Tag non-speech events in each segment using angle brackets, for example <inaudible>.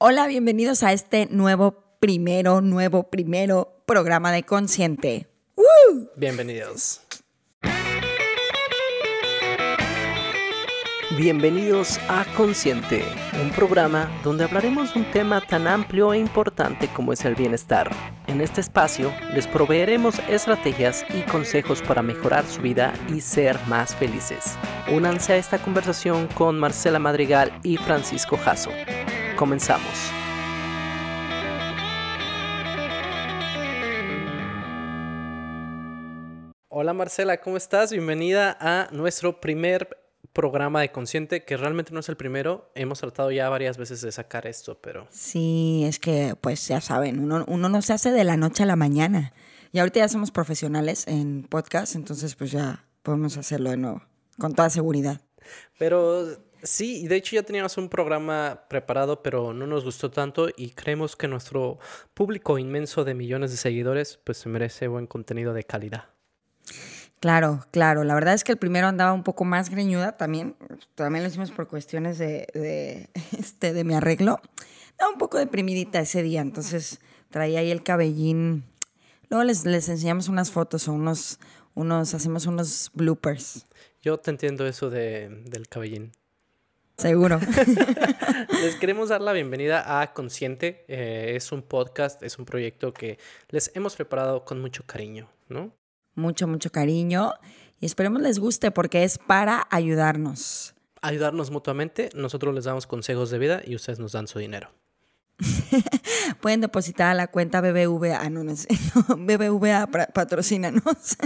Hola, bienvenidos a este nuevo primero, nuevo primero programa de Consciente. Bienvenidos. Bienvenidos a Consciente, un programa donde hablaremos de un tema tan amplio e importante como es el bienestar. En este espacio les proveeremos estrategias y consejos para mejorar su vida y ser más felices. Únanse a esta conversación con Marcela Madrigal y Francisco Jasso. Comenzamos. Hola Marcela, ¿cómo estás? Bienvenida a nuestro primer programa de Consciente, que realmente no es el primero. Hemos tratado ya varias veces de sacar esto, pero... Sí, es que, pues ya saben, uno, uno no se hace de la noche a la mañana. Y ahorita ya somos profesionales en podcast, entonces pues ya podemos hacerlo de nuevo, con toda seguridad. Pero sí, de hecho ya teníamos un programa preparado, pero no nos gustó tanto y creemos que nuestro público inmenso de millones de seguidores pues se merece buen contenido de calidad. Claro, claro. La verdad es que el primero andaba un poco más greñuda también. También lo hicimos por cuestiones de, de, <laughs> este, de mi arreglo. Estaba un poco deprimidita ese día, entonces traía ahí el cabellín. Luego les, les enseñamos unas fotos o unos, unos, hacemos unos bloopers. Yo te entiendo eso de, del cabellín. Seguro. <laughs> les queremos dar la bienvenida a Consciente. Eh, es un podcast, es un proyecto que les hemos preparado con mucho cariño, ¿no? mucho, mucho cariño y esperemos les guste porque es para ayudarnos. Ayudarnos mutuamente, nosotros les damos consejos de vida y ustedes nos dan su dinero. <laughs> Pueden depositar a la cuenta BBVA, no, no, no <laughs> BBVA patrocínanos.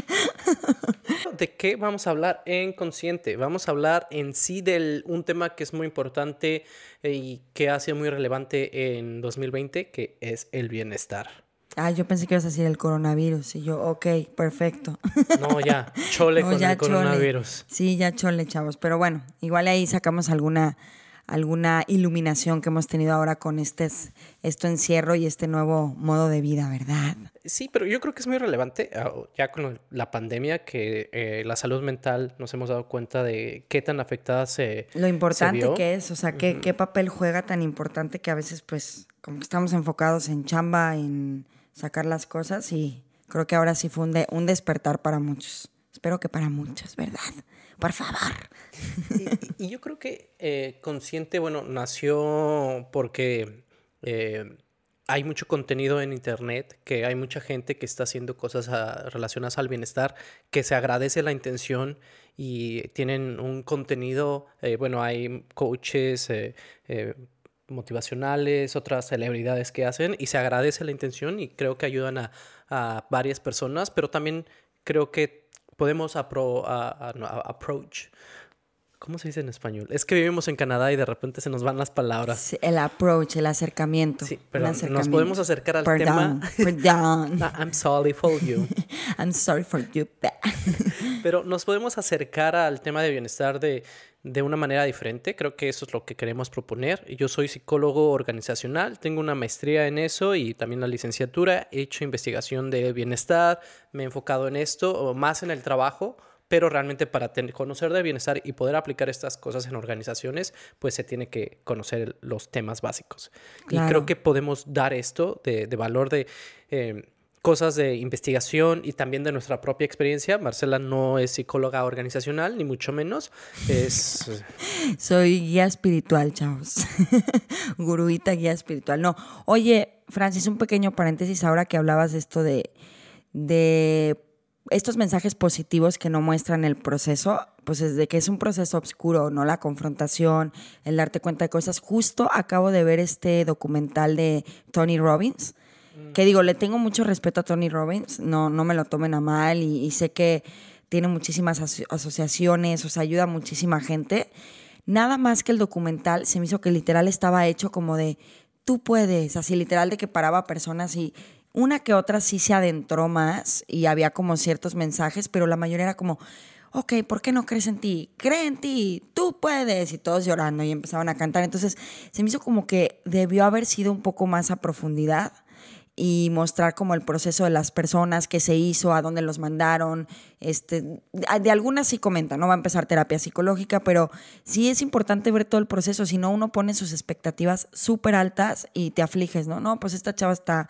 <laughs> ¿De qué vamos a hablar en Consciente? Vamos a hablar en sí de un tema que es muy importante y que ha sido muy relevante en 2020, que es el bienestar. Ah, yo pensé que ibas a decir el coronavirus. Y yo, ok, perfecto. No, ya, <laughs> chole con el coronavirus. Sí, ya chole, chavos. Pero bueno, igual ahí sacamos alguna, alguna iluminación que hemos tenido ahora con este esto encierro y este nuevo modo de vida, ¿verdad? Sí, pero yo creo que es muy relevante ah, ya con la pandemia que eh, la salud mental nos hemos dado cuenta de qué tan afectada se Lo importante que es, o sea, qué, qué papel juega tan importante que a veces pues como que estamos enfocados en chamba, en sacar las cosas y creo que ahora sí fue un, despertar para muchos. Espero que para muchos, ¿verdad? Por favor. Y, yo creo que eh, Consciente, bueno, nació porque eh, hay mucho contenido en Internet, que hay mucha gente que está haciendo cosas ah, relacionadas al bienestar, que se agradece la intención y tienen un contenido, eh, bueno, hay coaches, motivacionales, otras celebridades que hacen y se agradece la intención y creo que ayudan a, varias personas, pero también creo que podemos approach. ¿Cómo se dice en español? Es que vivimos en Canadá y de repente se nos van las palabras. el approach, el acercamiento. Sí, pero nos podemos acercar al tema. Perdón. <laughs> I'm sorry for you. <laughs> I'm sorry for you. <laughs> pero nos podemos acercar al tema de bienestar de de una manera diferente. Creo que eso es lo que queremos proponer. Yo soy psicólogo organizacional, tengo una maestría en eso y también la licenciatura. He hecho investigación de bienestar, me he enfocado en esto, más en el trabajo, pero realmente para conocer de bienestar y poder aplicar estas cosas en organizaciones, pues se tiene que conocer los temas básicos. Y creo que podemos dar esto de, valor de... Eh, cosas de investigación y también de nuestra propia experiencia. Marcela no es psicóloga organizacional, ni mucho menos. Es... <laughs> Soy guía espiritual, chavos. <laughs> Guruita guía espiritual. No, oye, Francis, un pequeño paréntesis ahora que hablabas de esto de, de estos mensajes positivos que no muestran el proceso, pues es de que es un proceso oscuro, ¿no? La confrontación, el darte cuenta de cosas. Justo acabo de ver este documental de Tony Robbins que digo, le tengo mucho respeto a Tony Robbins, no, no me lo tomen a mal y, sé que tiene muchísimas asociaciones, o sea, ayuda a muchísima gente. Nada más que el documental se me hizo que literal estaba hecho como de, tú puedes, así literal de que paraba personas y una que otra sí se adentró más y había como ciertos mensajes, pero la mayoría era como, ok, ¿por qué no crees en ti? Cree en ti, tú puedes. Y todos llorando y empezaban a cantar. Entonces se me hizo como que debió haber sido un poco más a profundidad. y mostrar como el proceso de las personas, qué se hizo, a dónde los mandaron. Este, de algunas sí comenta, no va a empezar terapia psicológica, pero sí es importante ver todo el proceso, si no uno pone sus expectativas súper altas y te afliges, ¿no? No, pues esta chava está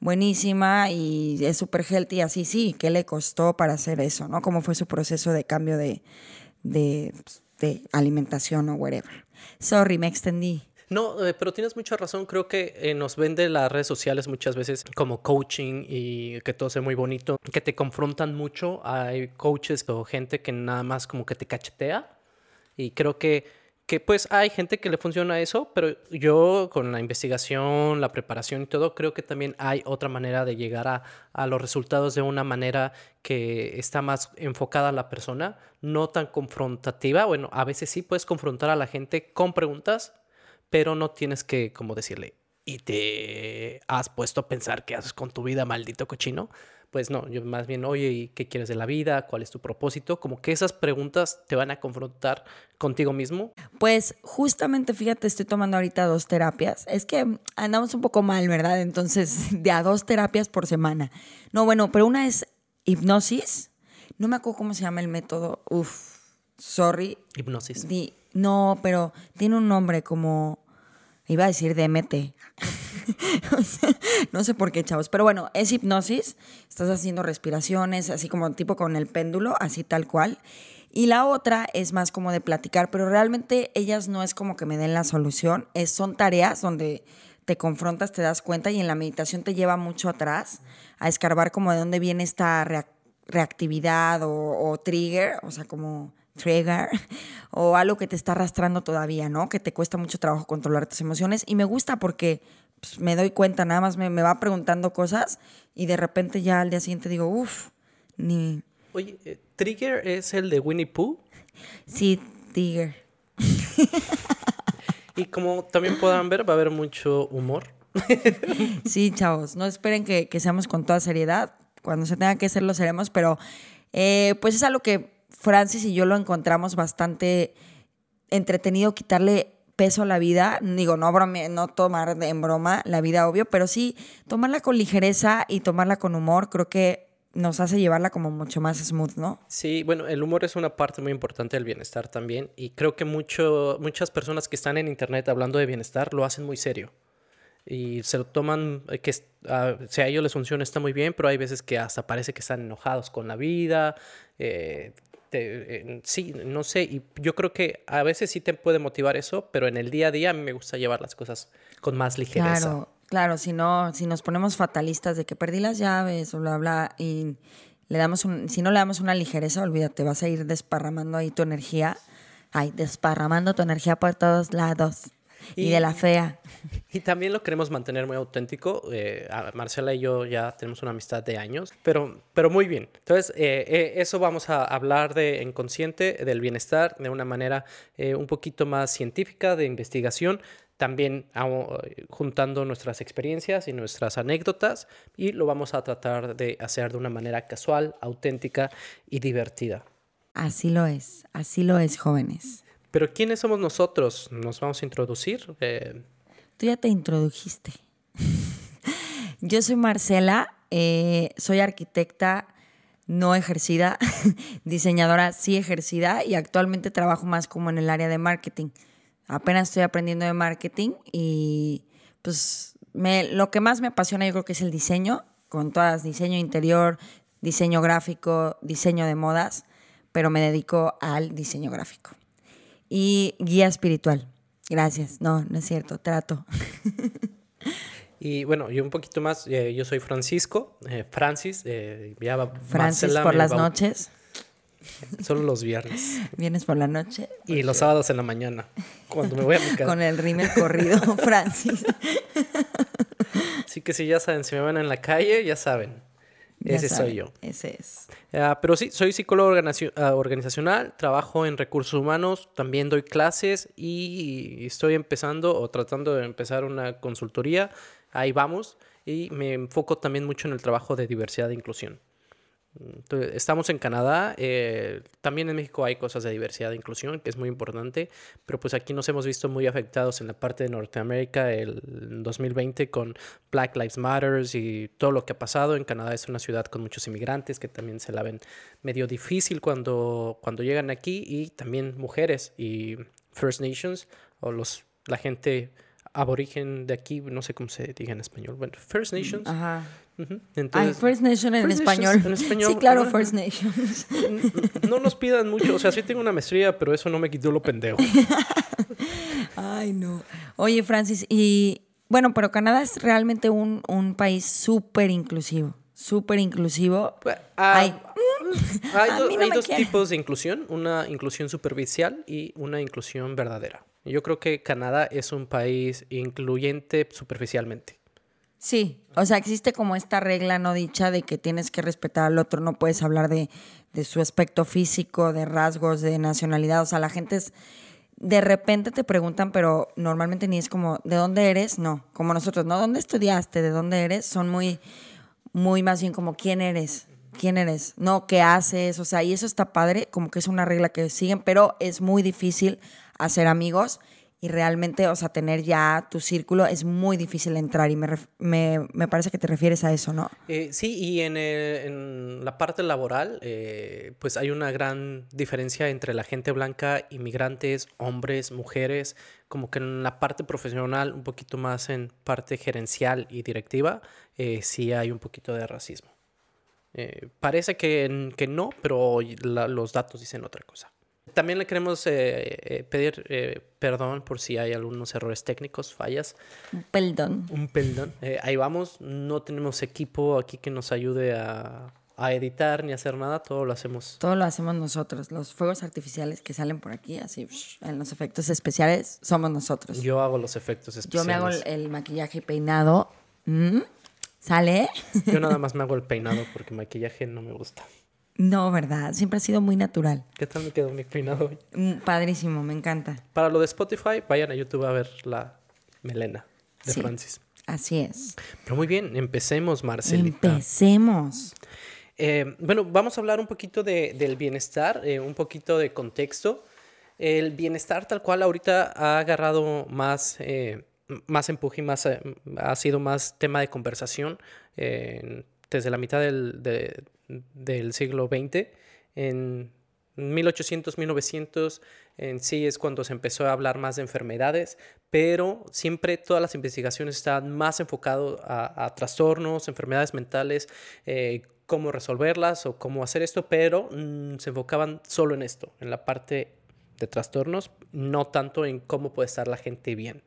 buenísima y es súper healthy, así sí, ¿qué le costó para hacer eso, ¿no? ¿Cómo fue su proceso de cambio de, de, de alimentación o whatever? Sorry, me extendí. No, eh, pero tienes mucha razón. Creo que eh, nos vende las redes sociales muchas veces como coaching y que todo sea muy bonito, que te confrontan mucho. Hay coaches o gente que nada más como que te cachetea. Y creo que, que pues hay gente que le funciona eso, pero yo con la investigación, la preparación y todo, creo que también hay otra manera de llegar a, a los resultados de una manera que está más enfocada a la persona, no tan confrontativa. Bueno, a veces sí puedes confrontar a la gente con preguntas pero no tienes que como decirle, y te has puesto a pensar qué haces con tu vida, maldito cochino. Pues no, yo más bien, oye, ¿y qué quieres de la vida? ¿Cuál es tu propósito? Como que esas preguntas te van a confrontar contigo mismo. Pues justamente, fíjate, estoy tomando ahorita dos terapias. Es que andamos un poco mal, ¿verdad? Entonces, <laughs> de a dos terapias por semana. No, bueno, pero una es hipnosis. No me acuerdo cómo se llama el método. Uf, sorry. Hipnosis. no, pero tiene un nombre como Iba a decir DMT. <laughs> <laughs> no sé por qué, chavos. Pero bueno, es hipnosis. Estás haciendo respiraciones, así como tipo con el péndulo, así tal cual. Y la otra es más como de platicar, pero realmente ellas no es como que me den la solución. Es, son tareas donde te confrontas, te das cuenta y en la meditación te lleva mucho atrás a escarbar como de dónde viene esta reactividad o trigger, o sea, como trigger <laughs> o algo que te está arrastrando todavía, ¿no? Que te cuesta mucho trabajo controlar tus emociones. Y me gusta porque pues, me doy cuenta, nada más me, va preguntando cosas y de repente ya al día siguiente digo, uff, ni... Oye, eh, ¿Trigger es el de Winnie Pooh? Sí, Trigger. y como también podrán ver, va a haber mucho humor. <laughs> sí, chavos, no esperen que, seamos con toda seriedad. Cuando se tenga que hacer lo seremos, pero eh, pues es algo que Francis y yo lo encontramos bastante entretenido quitarle peso la vida, digo, no, no tomar en broma la vida, obvio, pero sí tomarla con ligereza y tomarla con humor, creo que nos hace llevarla como mucho más smooth, ¿no? Sí, bueno, el humor es una parte muy importante del bienestar también y creo que mucho, muchas personas que están en internet hablando de bienestar lo hacen muy serio y se lo toman, eh, que uh, si a ellos les funciona está muy bien, pero hay veces que hasta parece que están enojados con la vida, eh, sí, no sé, y yo creo que a veces sí te puede motivar eso, pero en el día a día a mí me gusta llevar las cosas con más ligereza. Claro, claro, si no, si nos ponemos fatalistas de que perdí las llaves o bla, bla, y le damos un, si no le damos una ligereza, olvídate, vas a ir desparramando ahí tu energía, ay, desparramando tu energía por todos lados. Y, de la fea. <laughs> Y también lo queremos mantener muy auténtico. Eh, Marcela y yo ya tenemos una amistad de años, pero, pero muy bien. Entonces, eh, eh, eso vamos a hablar de inconsciente, del bienestar, de una manera un poquito más científica, de investigación, también juntando nuestras experiencias y nuestras anécdotas y lo vamos a tratar de hacer de una manera casual, auténtica y divertida. Así lo es, así lo es, jóvenes. Pero ¿quiénes somos nosotros? ¿Nos vamos a introducir? Eh, Tú ya te introdujiste. <laughs> Yo soy Marcela, eh, soy arquitecta no ejercida, <laughs> diseñadora sí ejercida y actualmente trabajo más como en el área de marketing. Apenas estoy aprendiendo de marketing y pues lo que más me apasiona yo creo que es el diseño, con todas, diseño interior, diseño gráfico, diseño de modas, pero me dedico al diseño gráfico y guía espiritual. Gracias. No, no es cierto, trato. <laughs> Y bueno, yo un poquito más, eh, yo soy Francisco, eh, Francis, eh, Francis por las noches. <laughs> Solo los viernes. <laughs> Viernes por la noche. Y los sábados en la mañana, cuando me voy a mi casa. Con el rímel corrido, Francis. Así que si ya saben, si me van en la calle, ya saben. Ese soy yo. Ese es. Ah, pero sí, soy psicólogo ah, organizacional, trabajo en recursos humanos, también doy clases y estoy empezando o tratando de empezar una consultoría. Ahí vamos. Y me enfoco también mucho en el trabajo de diversidad e inclusión. Estamos en Canadá, eh, también en México hay cosas de diversidad e inclusión, que es muy importante, pero pues aquí nos hemos visto muy afectados en la parte de Norteamérica el 2020 con Black Lives Matter y todo lo que ha pasado. En Canadá es una ciudad con muchos inmigrantes que también se la ven medio difícil cuando, cuando llegan aquí y también mujeres y First Nations o los, la gente aborigen de aquí, no sé cómo se diga en español, bueno, First Nations. Ajá. Ay, Entonces, First Nation en First español. En español, Sí, claro. First Nations. no nos pidan mucho, o sea, sí tengo una maestría, pero eso no me quitó lo pendejo. <laughs> Ay, no. Oye, Francis, y bueno, pero Canadá es realmente un, un país súper inclusivo. Súper inclusivo. Pues, ah, Ay. <laughs> hay do- no hay dos quiere. tipos de inclusión, una inclusión superficial y una inclusión verdadera. Yo creo que Canadá es un país incluyente superficialmente. Sí, o sea, existe como esta regla no dicha de que tienes que respetar al otro, no puedes hablar de, de su aspecto físico, de rasgos, de nacionalidad, o sea, la gente es, de repente te preguntan, pero normalmente ni es como, ¿de dónde eres? No, como nosotros, ¿no? ¿Dónde estudiaste? ¿De dónde eres? Son muy, muy más bien como, ¿quién eres? ¿Quién eres? No, ¿qué haces? O sea, y eso está padre, como que es una regla que siguen, pero es muy difícil hacer amigos y realmente, o sea, tener ya tu círculo es muy difícil entrar y me, me, me parece que te refieres a eso, ¿no? Eh, sí, y en, en la parte laboral, eh, pues hay una gran diferencia entre la gente blanca, inmigrantes, hombres, mujeres, como que en la parte profesional, un poquito más en parte gerencial y directiva, eh, sí hay un poquito de racismo. Parece que, que no, pero la- los datos dicen otra cosa. También le queremos eh, eh, pedir eh, perdón por si hay algunos errores técnicos, fallas. Perdón. Un perdón. Eh, ahí vamos. No tenemos equipo aquí que nos ayude a, a editar ni a hacer nada. Todo lo hacemos. Todo lo hacemos nosotros. Los fuegos artificiales que salen por aquí, así, en los efectos especiales, somos nosotros. Yo hago los efectos Yo especiales. me hago el, el maquillaje y peinado. ¿Mm? ¿Sale? Yo nada <laughs> más me hago el peinado porque maquillaje no me gusta. No, ¿verdad? Siempre ha sido muy natural. ¿Qué tal me quedó mi peinado hoy? Mm, Padrísimo, me encanta. Para lo de Spotify, vayan a YouTube a ver la melena de Sí. Francis. Así es. Pero muy bien, empecemos, Marcelita. Empecemos. Eh, bueno, vamos a hablar un poquito de- del bienestar, eh, un poquito de contexto. El bienestar tal cual ahorita ha agarrado más, eh, más empuje y más, eh, ha sido más tema de conversación desde la mitad del, de- del siglo XX. En 1800, 1900 en sí es cuando se empezó a hablar más de enfermedades, pero siempre todas las investigaciones están más enfocadas a, trastornos, enfermedades mentales, eh, cómo resolverlas o cómo hacer esto, pero mm, se enfocaban solo en esto, en la parte de trastornos, no tanto en cómo puede estar la gente bien.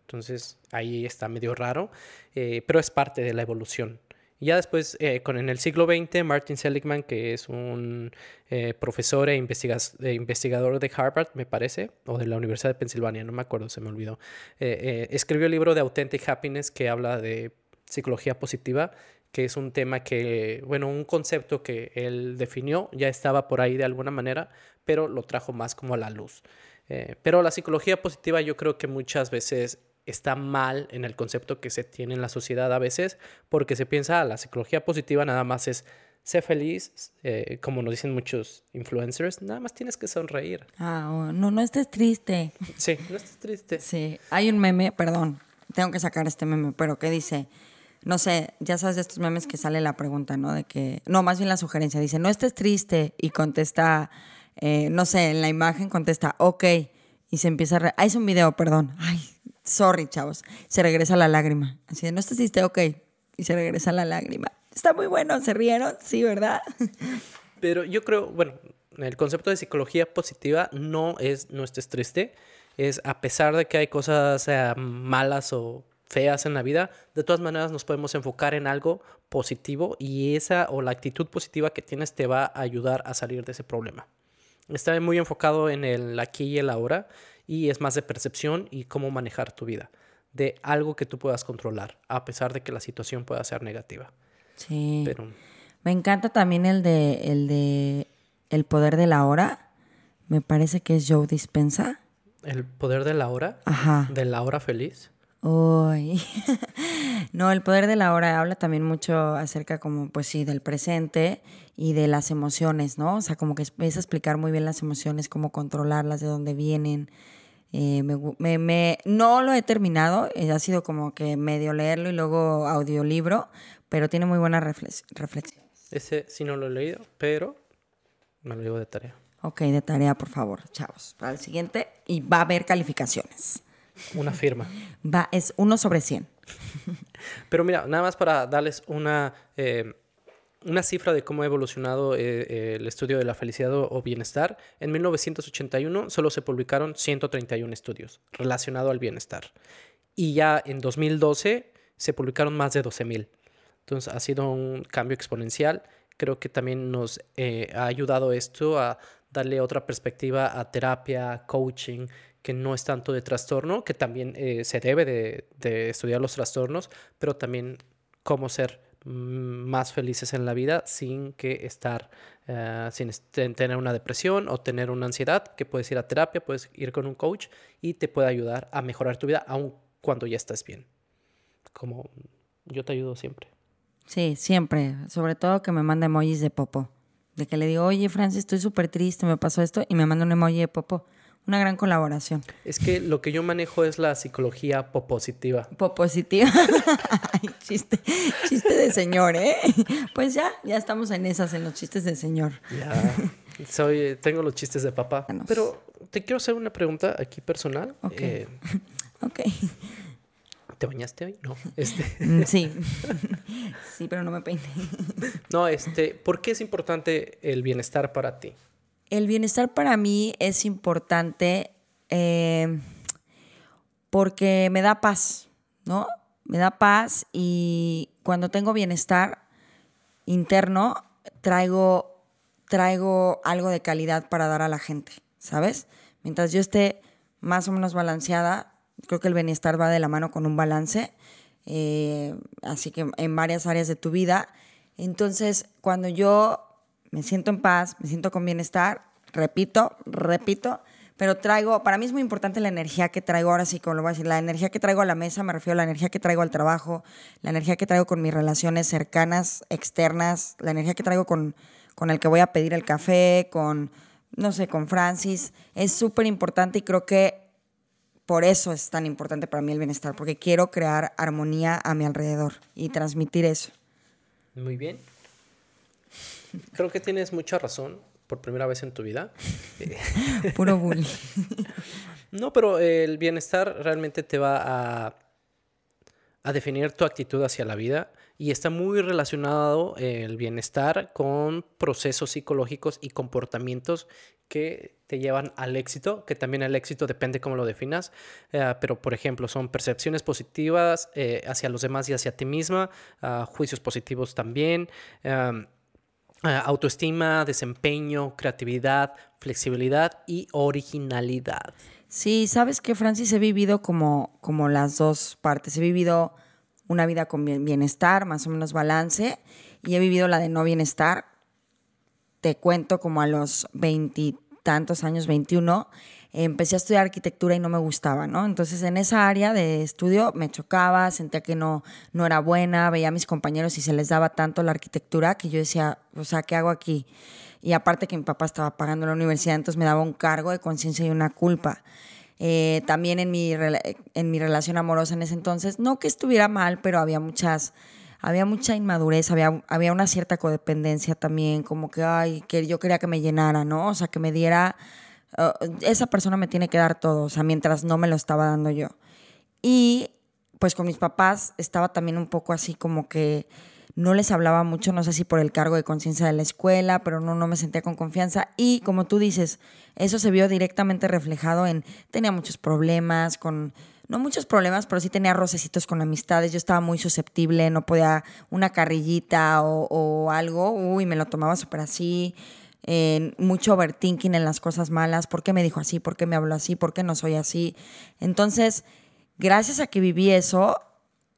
Entonces ahí está medio raro, eh, pero es parte de la evolución. Ya después, eh, con, en el siglo XX, Martin Seligman, que es un eh, profesor e investigas- eh, investigador de Harvard, me parece, o de la Universidad de Pensilvania, no me acuerdo, se me olvidó, eh, escribió el libro de Authentic Happiness que habla de psicología positiva, que es un tema que, bueno, un concepto que él definió, ya estaba por ahí de alguna manera, pero lo trajo más como a la luz. Pero la psicología positiva yo creo que muchas veces está mal en el concepto que se tiene en la sociedad a veces, porque se piensa, ah, la psicología positiva nada más es sé feliz, eh, como nos dicen muchos influencers, nada más tienes que sonreír. Ah, oh, no, no estés triste. Sí, no estés triste. Sí, hay un meme, perdón, tengo que sacar este meme, pero que dice, no sé, ya sabes de estos memes que sale la pregunta, ¿no? De que, no, más bien la sugerencia, dice, no estés triste y contesta, eh, no sé, en la imagen contesta, ok, y se empieza a... Re ah, es un video, perdón, sorry, chavos, se regresa la lágrima, así de, no estés triste, ok, y se regresa la lágrima. Está muy bueno, ¿se rieron? Sí, ¿verdad? <laughs> Pero yo creo, bueno, el concepto de psicología positiva no es no estés triste, es a pesar de que hay cosas eh, malas o feas en la vida, de todas maneras nos podemos enfocar en algo positivo y esa o la actitud positiva que tienes te va a ayudar a salir de ese problema. Está muy enfocado en el aquí y el ahora y es más de percepción y cómo manejar tu vida, de algo que tú puedas controlar, a pesar de que la situación pueda ser negativa. Sí. Pero Me encanta también el de el de El poder de la hora. Me parece que es Joe Dispensa. el poder de la hora, Ajá. de la hora feliz. Uy. <laughs> no, el poder de la hora habla también mucho acerca como, pues sí, del presente y de las emociones, ¿no? O sea, como que empieza a explicar muy bien las emociones, cómo controlarlas, de dónde vienen. Eh, me, me, no lo he terminado, eh, ha sido como que medio leerlo y luego audiolibro, pero tiene muy buena reflexión. Ese sí no lo he leído, pero me lo llevo de tarea. Ok, de tarea, por favor, chavos. Para el siguiente, y va a haber calificaciones. Una firma. Va, es uno sobre 100. Pero mira, nada más para darles una, eh, una cifra de cómo ha evolucionado eh, eh, el estudio de la felicidad o bienestar. En 1981 solo se publicaron 131 estudios relacionados al bienestar. Y ya en 2012 se publicaron más de 12.000. Entonces ha sido un cambio exponencial. Creo que también nos ha ayudado esto a darle otra perspectiva a terapia, coaching, que no es tanto de trastorno, que también eh, se debe de, estudiar los trastornos, pero también cómo ser más felices en la vida sin que estar, eh, sin tener una depresión o tener una ansiedad, que puedes ir a terapia, puedes ir con un coach y te puede ayudar a mejorar tu vida aun cuando ya estás bien. Como yo te ayudo siempre. Sí, siempre. Sobre todo que me manda emojis de popo. De que le digo, oye, Francis, estoy súper triste, me pasó esto, y me manda un emoji de popo. Una gran colaboración. Es que lo que yo manejo es la psicología popositiva. Popositiva. <laughs> chiste, chiste de señor, ¿eh? Pues ya, ya estamos en esas, en los chistes de señor. Ya. Soy, tengo los chistes de papá. Pero te quiero hacer una pregunta aquí personal. Ok. Eh, <laughs> ok. ¿Te bañaste hoy? No. <laughs> Este... Mm, sí. sí, pero no me peiné. no, este, ¿por qué es importante el bienestar para ti? El bienestar para mí es importante eh, porque me da paz, ¿no? Me da paz y cuando tengo bienestar interno, traigo, traigo algo de calidad para dar a la gente, ¿sabes? Mientras yo esté más o menos balanceada, creo que el bienestar va de la mano con un balance, eh, así que en varias áreas de tu vida. Entonces, cuando yo me siento en paz, me siento con bienestar, repito, repito, pero traigo, para mí es muy importante la energía que traigo, ahora sí, como lo voy a decir, la energía que traigo a la mesa, me refiero a la energía que traigo al trabajo, la energía que traigo con mis relaciones cercanas, externas, la energía que traigo con, con el que voy a pedir el café, con, no sé, con Francis, es súper importante y creo que por eso es tan importante para mí el bienestar, porque quiero crear armonía a mi alrededor y transmitir eso. Muy bien. Creo que tienes mucha razón por primera vez en tu vida. <laughs> Puro bullying. <laughs> no, pero el bienestar realmente te va a, a definir tu actitud hacia la vida y está muy relacionado el bienestar con procesos psicológicos y comportamientos que te llevan al éxito, que también el éxito depende cómo lo definas, eh, pero por ejemplo son percepciones positivas eh, hacia los demás y hacia ti misma, ah, juicios positivos también, eh, autoestima, desempeño, creatividad, flexibilidad y originalidad. Sí, sabes que Francis he vivido como, como las dos partes, he vivido una vida con bienestar, más o menos balance, y he vivido la de no bienestar. Te cuento como a los veintitantos años, 21, empecé a estudiar arquitectura y no me gustaba, ¿no? Entonces en esa área de estudio me chocaba, sentía que no, no era buena, veía a mis compañeros y se les daba tanto la arquitectura que yo decía, o sea, ¿qué hago aquí? Y aparte que mi papá estaba pagando la universidad, entonces me daba un cargo de conciencia y una culpa. Eh, también en mi, en mi relación amorosa en ese entonces, no que estuviera mal, pero había muchas, había mucha inmadurez, había, había una cierta codependencia también, como que, ay, que yo quería que me llenara, ¿no? O sea, que me diera, uh, esa persona me tiene que dar todo, o sea, mientras no me lo estaba dando yo. Y pues con mis papás estaba también un poco así como que no les hablaba mucho, no sé si por el cargo de conciencia de la escuela, pero no, no me sentía con confianza. Y como tú dices, eso se vio directamente reflejado en, tenía muchos problemas con, no muchos problemas, pero sí tenía rocecitos con amistades, yo estaba muy susceptible, no podía una carrillita o, algo, uy, me lo tomaba súper así. Mucho overthinking en las cosas malas, ¿por qué me dijo así? ¿Por qué me habló así? ¿Por qué no soy así? Entonces, gracias a que viví eso,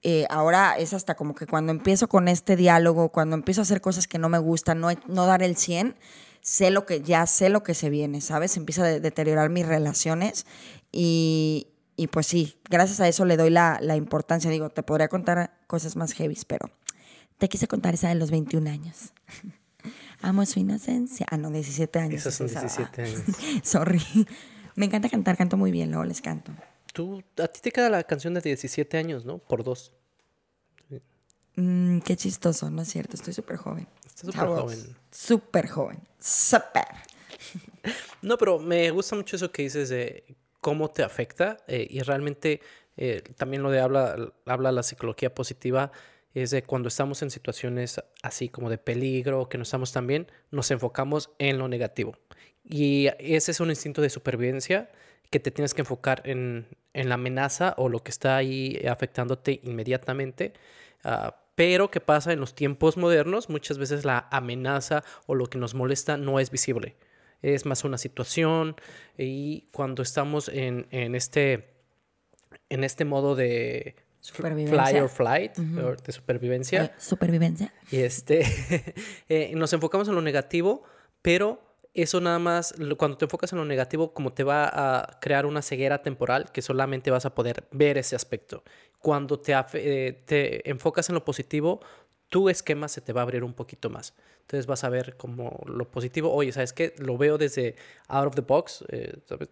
eh, ahora es hasta como que cuando empiezo con este diálogo, cuando empiezo a hacer cosas que no me gustan, no, no dar el 100, sé lo que ya sé lo que se viene, ¿sabes? Empieza a deteriorar mis relaciones y, y pues sí, gracias a eso le doy la, la importancia. Digo, te podría contar cosas más heavy, pero te quise contar esa de los 21 años. <laughs> Amo su inocencia. Ah, no, 17 años. Esos son 17 <laughs> años. Sorry. Me encanta cantar, canto muy bien, luego les canto. Tú, a ti te queda la canción de 17 años, ¿no? Por dos. Mm, qué chistoso, ¿no es cierto? Estoy súper joven. Estás súper joven. Súper joven. Súper. <laughs> No, pero me gusta mucho eso que dices de cómo te afecta eh, y realmente eh, también lo de habla, habla la psicología positiva es de cuando estamos en situaciones así como de peligro, que no estamos tan bien, nos enfocamos en lo negativo. Y ese es un instinto de supervivencia que te tienes que enfocar en, en la amenaza o lo que está ahí afectándote inmediatamente. Uh, pero ¿qué pasa en los tiempos modernos? Muchas veces la amenaza o lo que nos molesta no es visible. Es más una situación y cuando estamos en, en este, en este modo de fly or flight, de supervivencia. Eh, supervivencia. Y este, <laughs> eh, nos enfocamos en lo negativo, pero eso nada más, cuando te enfocas en lo negativo, como te va a crear una ceguera temporal que solamente vas a poder ver ese aspecto. Cuando te, eh, te enfocas en lo positivo, tu esquema se te va a abrir un poquito más. Entonces vas a ver como lo positivo, oye, ¿sabes qué? Lo veo desde out of the box, ¿sabes?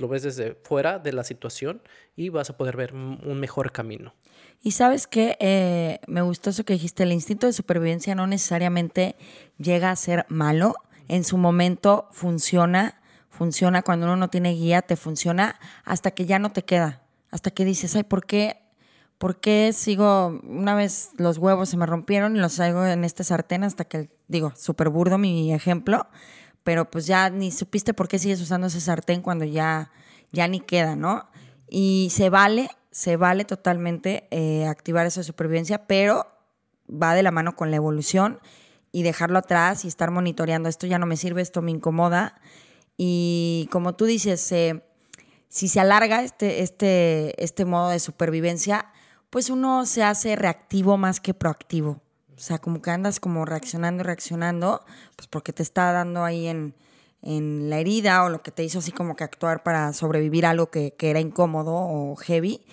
Lo ves desde fuera de la situación y vas a poder ver un mejor camino. Y sabes que eh, me gustó eso que dijiste, el instinto de supervivencia no necesariamente llega a ser malo, en su momento funciona, funciona cuando uno no tiene guía, te funciona hasta que ya no te queda, hasta que dices, ay, ¿por qué? ¿Por qué sigo? Una vez los huevos se me rompieron y los traigo en este sartén hasta que, digo, súper burdo mi ejemplo, pero pues ya ni supiste por qué sigues usando ese sartén cuando ya, ya ni queda, ¿no? Y se vale, se vale totalmente eh, activar esa supervivencia, pero va de la mano con la evolución y dejarlo atrás y estar monitoreando, esto ya no me sirve, esto me incomoda. Y como tú dices, si se alarga este, este, este modo de supervivencia, pues uno se hace reactivo más que proactivo. O sea, como que andas como reaccionando y reaccionando, pues porque te está dando ahí en, la herida o lo que te hizo así como que actuar para sobrevivir algo que, que era incómodo o heavy.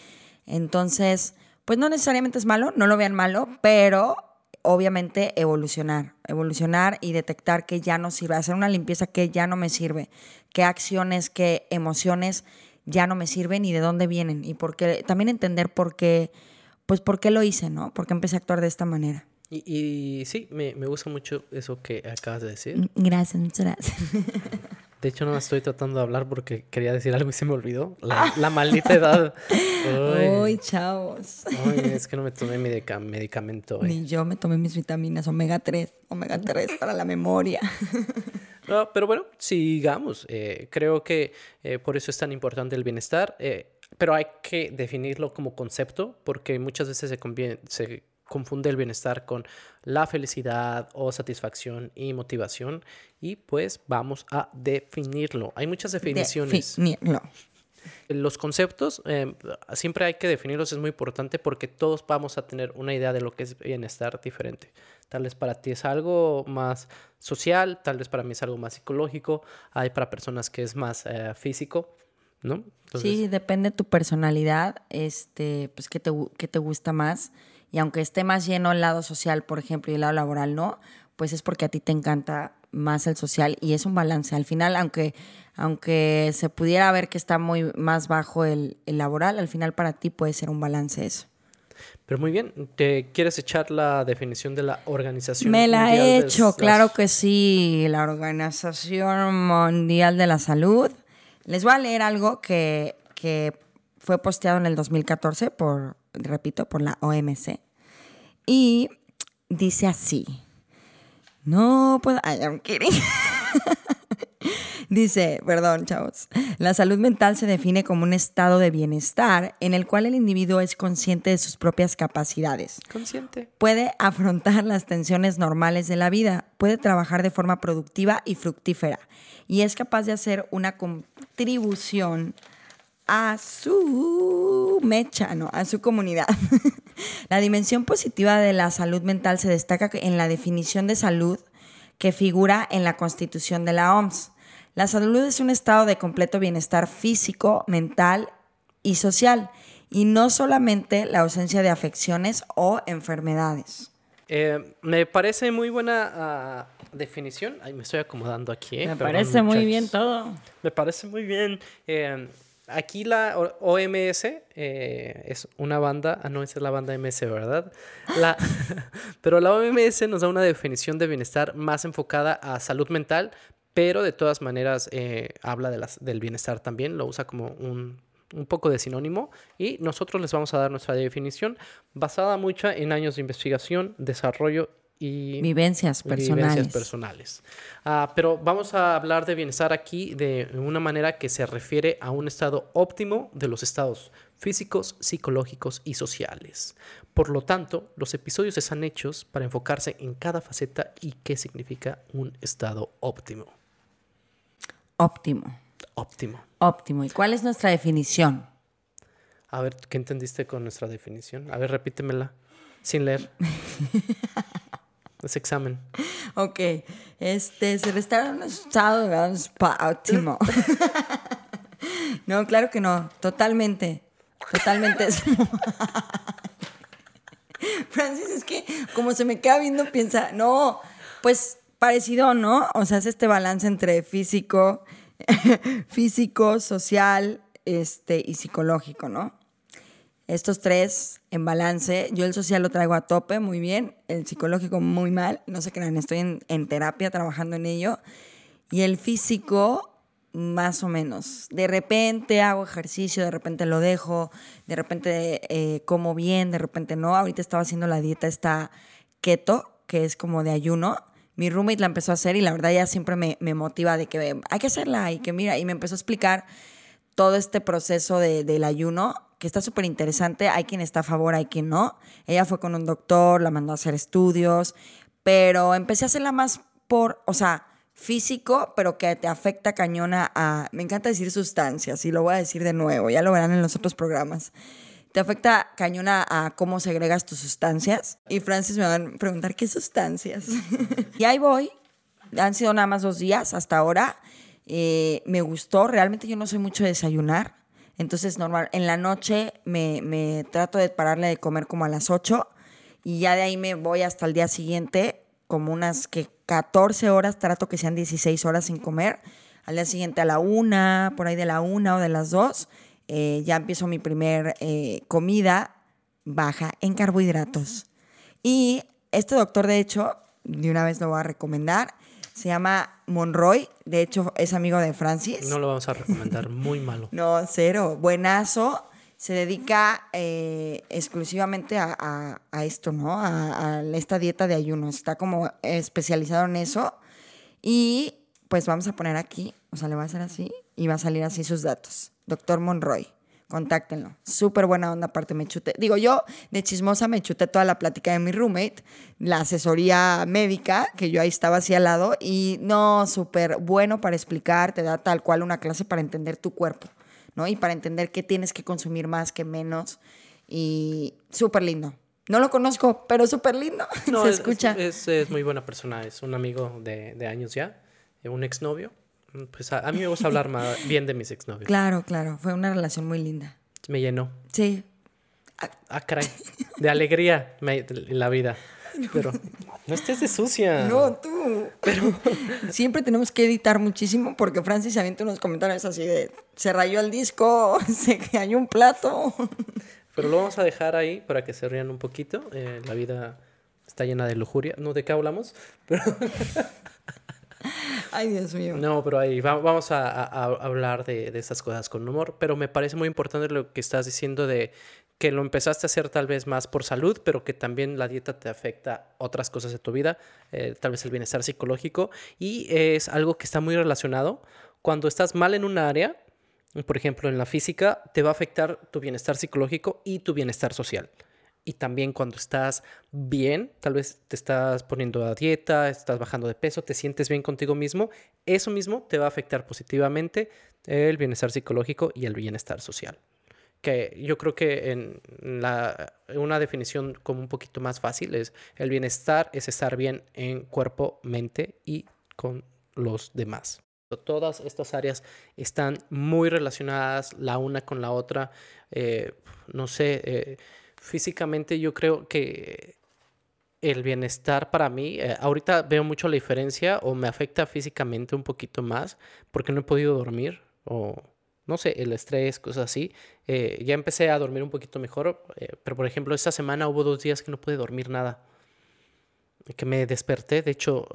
Entonces, pues no necesariamente es malo, no lo vean malo, pero obviamente evolucionar, evolucionar y detectar que ya no sirve, hacer una limpieza que ya no me sirve, qué acciones, qué emociones ya no me sirven y de dónde vienen y por qué, también entender por qué, pues por qué lo hice, ¿no? Por qué empecé a actuar de esta manera. Y, sí, me, gusta mucho eso que acabas de decir. Mm, gracias, muchas gracias. De hecho, no estoy tratando de hablar porque quería decir algo y se me olvidó. La, la maldita edad. <laughs> Uy, chavos. es que no me tomé mi medicamento. Ni yo me tomé mis vitaminas omega 3. Omega 3 para la memoria. <laughs> No, pero bueno, sigamos. Eh, creo que eh, por eso es tan importante el bienestar. Eh, pero hay que definirlo como concepto porque muchas veces se, conviene, se confunde el bienestar con la felicidad o satisfacción y motivación y pues vamos a definirlo. Hay muchas definiciones. Definirlo. Los conceptos eh, siempre hay que definirlos, es muy importante porque todos vamos a tener una idea de lo que es bienestar diferente. Tal vez para ti es algo más social, tal vez para mí es algo más psicológico, hay para personas que es más eh, físico, ¿no? Sí, depende de tu personalidad, este, pues qué te, qué te gusta más y aunque esté más lleno el lado social, por ejemplo, y el lado laboral no, pues es porque a ti te encanta más el social y es un balance. Al final, aunque, aunque se pudiera ver que está muy más bajo el, laboral, al final para ti puede ser un balance eso. Pero muy bien, ¿te quieres echar la definición de la organización? Me la he hecho, claro que sí, la Organización Mundial de la Salud. Les voy a leer algo que, que fue posteado en el 2014 por repito, por la OMC. Y dice así. No puedo. Ay, I'm kidding. <laughs> Dice, perdón, chavos. La salud mental se define como un estado de bienestar en el cual el individuo es consciente de sus propias capacidades. Consciente. Puede afrontar las tensiones normales de la vida, puede trabajar de forma productiva y fructífera y es capaz de hacer una contribución a su mecha, no, a su comunidad. <laughs> la dimensión positiva de la salud mental se destaca en la definición de salud que figura en la Constitución de la OMS. La salud es un estado de completo bienestar físico, mental y social, y no solamente la ausencia de afecciones o enfermedades. Eh, me parece muy buena ah, definición. Ay, me estoy acomodando aquí. ¿eh? Me Perdón, parece muy bien todo. Me parece muy bien. Eh, aquí la OMS eh, es una banda, ah, no, esa es la banda MS, ¿verdad? <laughs> Pero la OMS nos da una definición de bienestar más enfocada a salud mental, pero de todas maneras eh, habla de las, del bienestar también, lo usa como un, un poco de sinónimo y nosotros les vamos a dar nuestra definición basada mucho en años de investigación, desarrollo y Vivencias vivencias personales. personales. Ah, pero vamos a hablar de bienestar aquí de una manera que se refiere a un estado óptimo de los estados físicos, psicológicos y sociales. Por lo tanto, los episodios están hechos para enfocarse en cada faceta y qué significa un estado óptimo. Óptimo. Óptimo. Óptimo. ¿Y cuál es nuestra definición? A ver, ¿qué entendiste con nuestra definición? A ver, repítemela sin leer. <laughs> es examen. Ok, este, se verdad, spa- óptimo. <laughs> no, claro que no, totalmente, totalmente. <laughs> Francis, es que como se me queda viendo, piensa, no, pues parecido, ¿no? O sea, es este balance entre físico, <laughs> físico, social, este, y psicológico, ¿no? Estos tres en balance. Yo el social lo traigo a tope, muy bien. El psicológico muy mal. No se crean, estoy en, en terapia trabajando en ello. Y el físico, más o menos. De repente hago ejercicio, de repente lo dejo, de repente eh, como bien, de repente no. Ahorita estaba haciendo la dieta esta keto, que es como de ayuno. Mi roommate la empezó a hacer y la verdad ya siempre me, me motiva de que hay que hacerla y que mira, y me empezó a explicar todo este proceso de- del ayuno, que está súper interesante. Hay quien está a favor, hay quien no. Ella fue con un doctor, la mandó a hacer estudios, pero empecé a hacerla más por, o sea, físico, pero que te afecta cañona a, me encanta decir sustancias, y lo voy a decir de nuevo, ya lo verán en los otros programas. Te afecta cañona a cómo segregas tus sustancias. Y Francis me van a preguntar, ¿qué sustancias? <laughs> y ahí voy. Han sido nada más dos días hasta ahora. Eh, me gustó. Realmente yo no soy mucho de desayunar. Entonces, normal, en la noche me, me trato de pararle de comer como a las 8 y ya de ahí me voy hasta el día siguiente, como unas que 14 horas, trato que sean 16 horas sin comer. Al día siguiente a la una, por ahí de la una o de las dos, eh, ya empiezo mi primer eh, comida baja en carbohidratos. Y este doctor, de hecho, de una vez lo voy a recomendar, se llama Monroy, de hecho es amigo de Francis. No lo vamos a recomendar, <laughs> muy malo. No, cero. Buenazo. Se dedica eh, exclusivamente a, a- a esto, ¿no? A, a esta dieta de ayuno. Está como especializado en eso. Y pues vamos a poner aquí, o sea, le va a hacer así y va a salir así sus datos. Doctor Monroy, contáctenlo. Súper buena onda, aparte me chuté. Digo, yo de chismosa me chuté toda la plática de mi roommate, la asesoría médica, que yo ahí estaba así al lado, y no, súper bueno para explicar, te da tal cual una clase para entender tu cuerpo, ¿no? Y para entender qué tienes que consumir más, qué menos, y súper lindo. No lo conozco, pero súper lindo. <laughs> No, Se es- escucha. Es, es muy buena persona, es un amigo de, de años ya, eh, un exnovio. Pues a, a mí me gusta hablar ma- <laughs> bien de mis exnovios. Claro, claro, fue una relación muy linda. Me llenó. Sí, Ah, caray. De alegría me- la vida. <laughs> Pero no estés de sucia. No, tú. Pero <laughs> siempre tenemos que editar muchísimo porque Francis se avienta unos comentarios así de se rayó el disco, se cayó un plato. Pero lo vamos a dejar ahí para que se rían un poquito. Eh, la vida está llena de lujuria. No, ¿de qué hablamos? Pero, <laughs> Ay, Dios mío. no, pero ahí va- vamos a, hablar de, de esas cosas con humor. Pero me parece muy importante lo que estás diciendo de que lo empezaste a hacer tal vez más por salud, pero que también la dieta te afecta otras cosas de tu vida, eh, tal vez el bienestar psicológico. Y es algo que está muy relacionado. Cuando estás mal en un área, por ejemplo, en la física, te va a afectar tu bienestar psicológico y tu bienestar social. Y también cuando estás bien, tal vez te estás poniendo a dieta, estás bajando de peso, te sientes bien contigo mismo, eso mismo te va a afectar positivamente el bienestar psicológico y el bienestar social. Que yo creo que en la, una definición como un poquito más fácil es el bienestar es estar bien en cuerpo, mente y con los demás. Todas estas áreas están muy relacionadas la una con la otra. Eh, no sé, eh, físicamente yo creo que el bienestar para mí, eh, ahorita veo mucho la diferencia o me afecta físicamente un poquito más porque no he podido dormir o no sé, el estrés, cosas así. ya empecé a dormir un poquito mejor, pero por ejemplo esta semana hubo dos días que no pude dormir nada que me desperté. De hecho,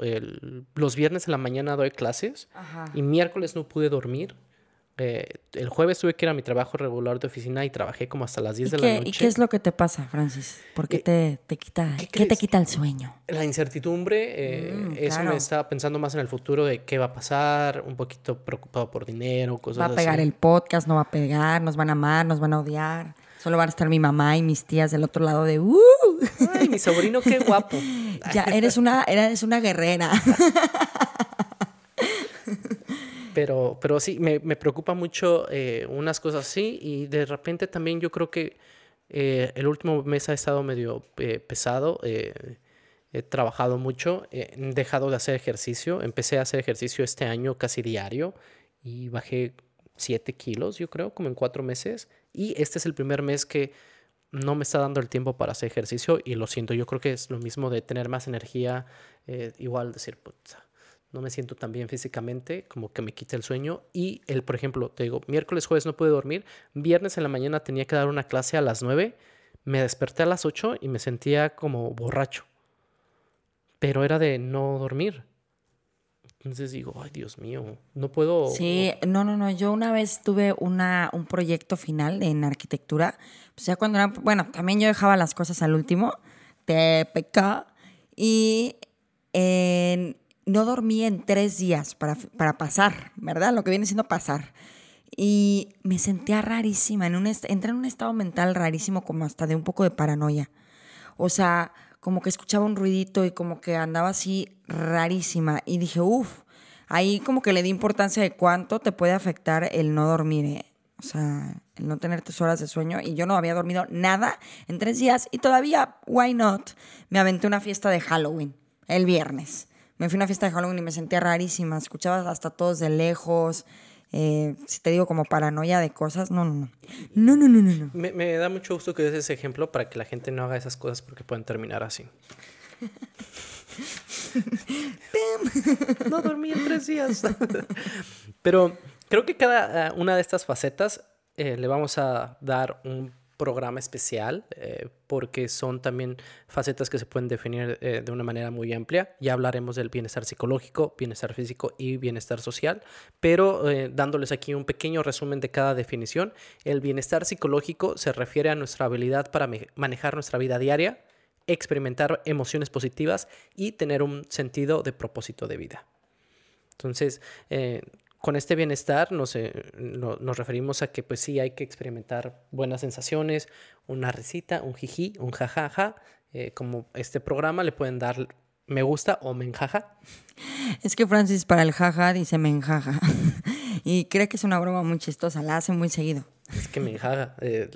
los viernes en la mañana doy clases y miércoles no pude dormir. Eh, el jueves tuve que ir a mi trabajo regular de oficina y trabajé como hasta las 10 de la noche. ¿Y qué es lo que te pasa, Francis? ¿Por qué eh, te, quita, ¿qué, te quita el sueño? La incertidumbre, eh, mm, eso me estaba pensando más en el futuro de qué va a pasar, un poquito preocupado por dinero, cosas así. Va a pegar el podcast, no va a pegar, nos van a amar, nos van a odiar. Solo van a estar mi mamá y mis tías del otro lado de ¡Uh! Ay, mi sobrino, qué guapo. <laughs> ya, eres una, eres una guerrera. <laughs> Pero, pero sí, me, me preocupa mucho eh, unas cosas así y de repente también yo creo que eh, el último mes ha estado medio eh, pesado. he trabajado mucho, he dejado de hacer ejercicio. Empecé a hacer ejercicio este año casi diario y bajé 7 kilos, yo creo, como en cuatro meses. Y este es el primer mes que no me está dando el tiempo para hacer ejercicio y lo siento. Yo creo que es lo mismo de tener más energía, igual decir, no me siento tan bien físicamente, como que me quita el sueño. Y el, por ejemplo, te digo, miércoles, jueves no pude dormir, viernes en la mañana tenía que dar una clase a las 9, me desperté a las 8 y me sentía como borracho. Pero era de no dormir. Entonces digo, ay Dios mío, no puedo... Sí, no, no, no, yo una vez tuve una, un proyecto final en arquitectura, pues ya cuando era, bueno, también yo dejaba las cosas al último, TPK, y no dormí en tres días para, para pasar, ¿verdad? Lo que viene siendo pasar. Y me sentía rarísima, en un entré en un estado mental rarísimo, como hasta de un poco de paranoia. O sea, como que escuchaba un ruidito y como que andaba así rarísima. Y dije, uff, ahí como que le di importancia de cuánto te puede afectar el no dormir, ¿eh? O sea, el no tener tus horas de sueño. Y yo no había dormido nada en tres días. Y todavía, why not? Me aventé una fiesta de Halloween el viernes. Me fui a una fiesta de Halloween y me sentía rarísima. Escuchaba hasta todos de lejos. Eh, si te digo como paranoia de cosas, no, no, no. No, no, no, no. Me, me, da mucho gusto que des ese ejemplo para que la gente no haga esas cosas porque pueden terminar así. no dormí en tres días. Pero creo que cada eh, una de estas facetas eh, le vamos a dar un programa especial eh, porque son también facetas que se pueden definir eh, de una manera muy amplia. Ya hablaremos del bienestar psicológico, bienestar físico y bienestar social, pero eh, dándoles aquí un pequeño resumen de cada definición. El bienestar psicológico se refiere a nuestra habilidad para manejar nuestra vida diaria, experimentar emociones positivas y tener un sentido de propósito de vida. Entonces, con este bienestar nos, nos, referimos a que pues sí hay que experimentar buenas sensaciones, una risita, un jiji, un jajaja. Eh, como este programa le pueden dar me gusta o me enjaja. Es que Francis para el jaja dice me enjaja. <laughs> y cree que es una broma muy chistosa, la hace muy seguido. Es que me enjaja. Eh,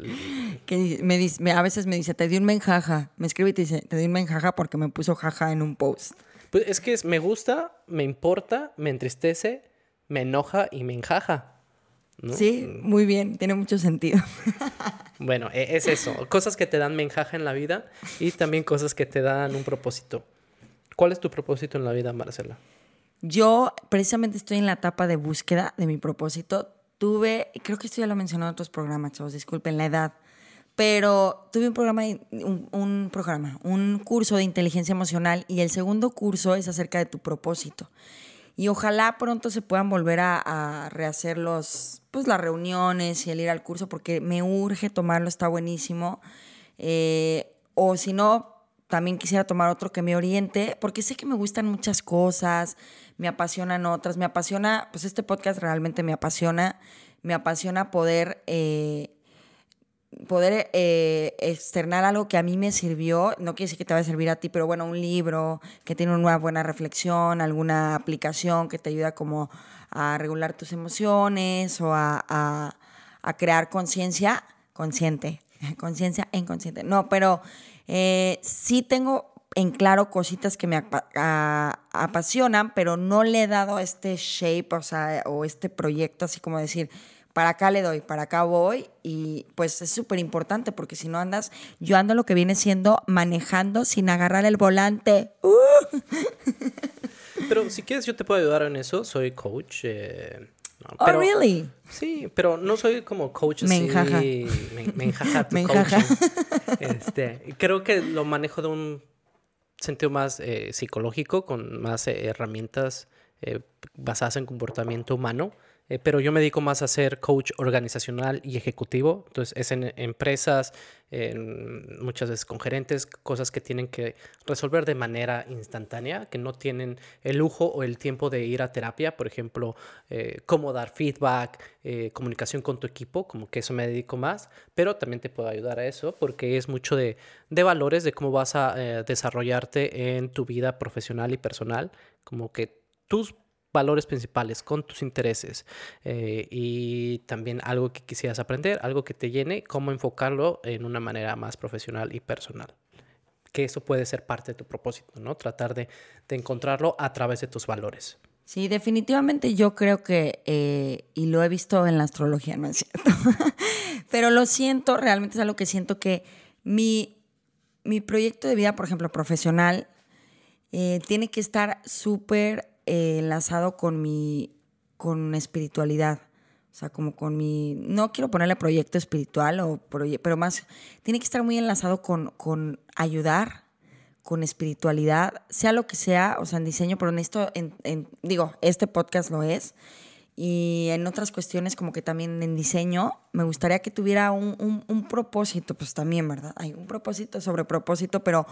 que me dice, a veces me dice, te di un menjaja. Me escribe y te dice, te di un menjaja porque me puso jaja en un post. Pues es que es me gusta, me importa, me entristece me enoja y me enjaja. Sí, muy bien, tiene mucho sentido. <laughs> bueno, e, es eso, cosas que te dan me enjaja en la vida y también cosas que te dan un propósito. ¿Cuál es tu propósito en la vida, Marcela? Yo precisamente estoy en la etapa de búsqueda de mi propósito. Tuve, creo que esto ya lo mencionado en otros programas, chavos, disculpen la edad, pero tuve un programa, un, un programa, un curso de inteligencia emocional y el segundo curso es acerca de tu propósito. Y ojalá pronto se puedan volver a, rehacer los, pues, las reuniones y el ir al curso, porque me urge tomarlo, está buenísimo. Eh, o si no, también quisiera tomar otro que me oriente, porque sé que me gustan muchas cosas, me apasionan otras, me apasiona, pues este podcast realmente me apasiona, me apasiona poder eh, poder eh, externar algo que a mí me sirvió, no quiere decir que te va a servir a ti, pero bueno, un libro que tiene una buena reflexión, alguna aplicación que te ayuda como a regular tus emociones o a, crear conciencia consciente, <laughs> conciencia inconsciente. No, pero eh, sí tengo en claro cositas que me apasionan, pero no le he dado este shape, o sea, o este proyecto así como decir, para acá le doy, para acá voy y pues es súper importante porque si no andas, yo ando lo que viene siendo manejando sin agarrar el volante. ¡Uh! Pero si quieres yo te puedo ayudar en eso, soy coach. Eh, oh, really? Sí, pero no soy como coach me Enjaja. Me, me enjaja. <laughs> me enjaja. Este, creo que lo manejo de un sentido más eh, psicológico, con más eh, herramientas basadas en comportamiento humano. Eh, pero yo me dedico más a ser coach organizacional y ejecutivo. Entonces, es en empresas, muchas veces con gerentes, cosas que tienen que resolver de manera instantánea, que no tienen el lujo o el tiempo de ir a terapia. Por ejemplo, eh, cómo dar feedback, eh, comunicación con tu equipo, como que eso me dedico más. Pero también te puedo ayudar a eso porque es mucho de, de valores, de cómo vas a desarrollarte en tu vida profesional y personal. Como que tus valores principales, con tus intereses eh, y también algo que quisieras aprender, algo que te llene, cómo enfocarlo en una manera más profesional y personal. Que eso puede ser parte de tu propósito, ¿no? Tratar de, encontrarlo a través de tus valores. Sí, definitivamente yo creo que, eh, y lo he visto en la astrología, no es cierto, <laughs> pero lo siento, realmente es algo que siento que mi, mi proyecto de vida, por ejemplo, profesional, eh, tiene que estar súper eh, enlazado con mi con espiritualidad. O sea, como con mi. No quiero ponerle proyecto espiritual, o pero más. Tiene que estar muy enlazado con, con ayudar, con espiritualidad, sea lo que sea, o sea, en diseño, pero en esto, digo, este podcast lo es. Y en otras cuestiones, como que también en diseño, me gustaría que tuviera un, un, un propósito, pues también, ¿verdad? Hay un propósito sobre propósito, pero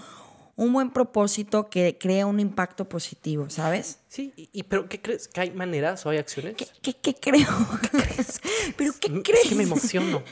un buen propósito que crea un impacto positivo, ¿sabes? Sí, y, pero ¿qué crees? ¿Que hay maneras o hay acciones? ¿Qué, qué, creo? ¿Qué crees? <laughs> ¿Pero qué crees? Es que me emociono.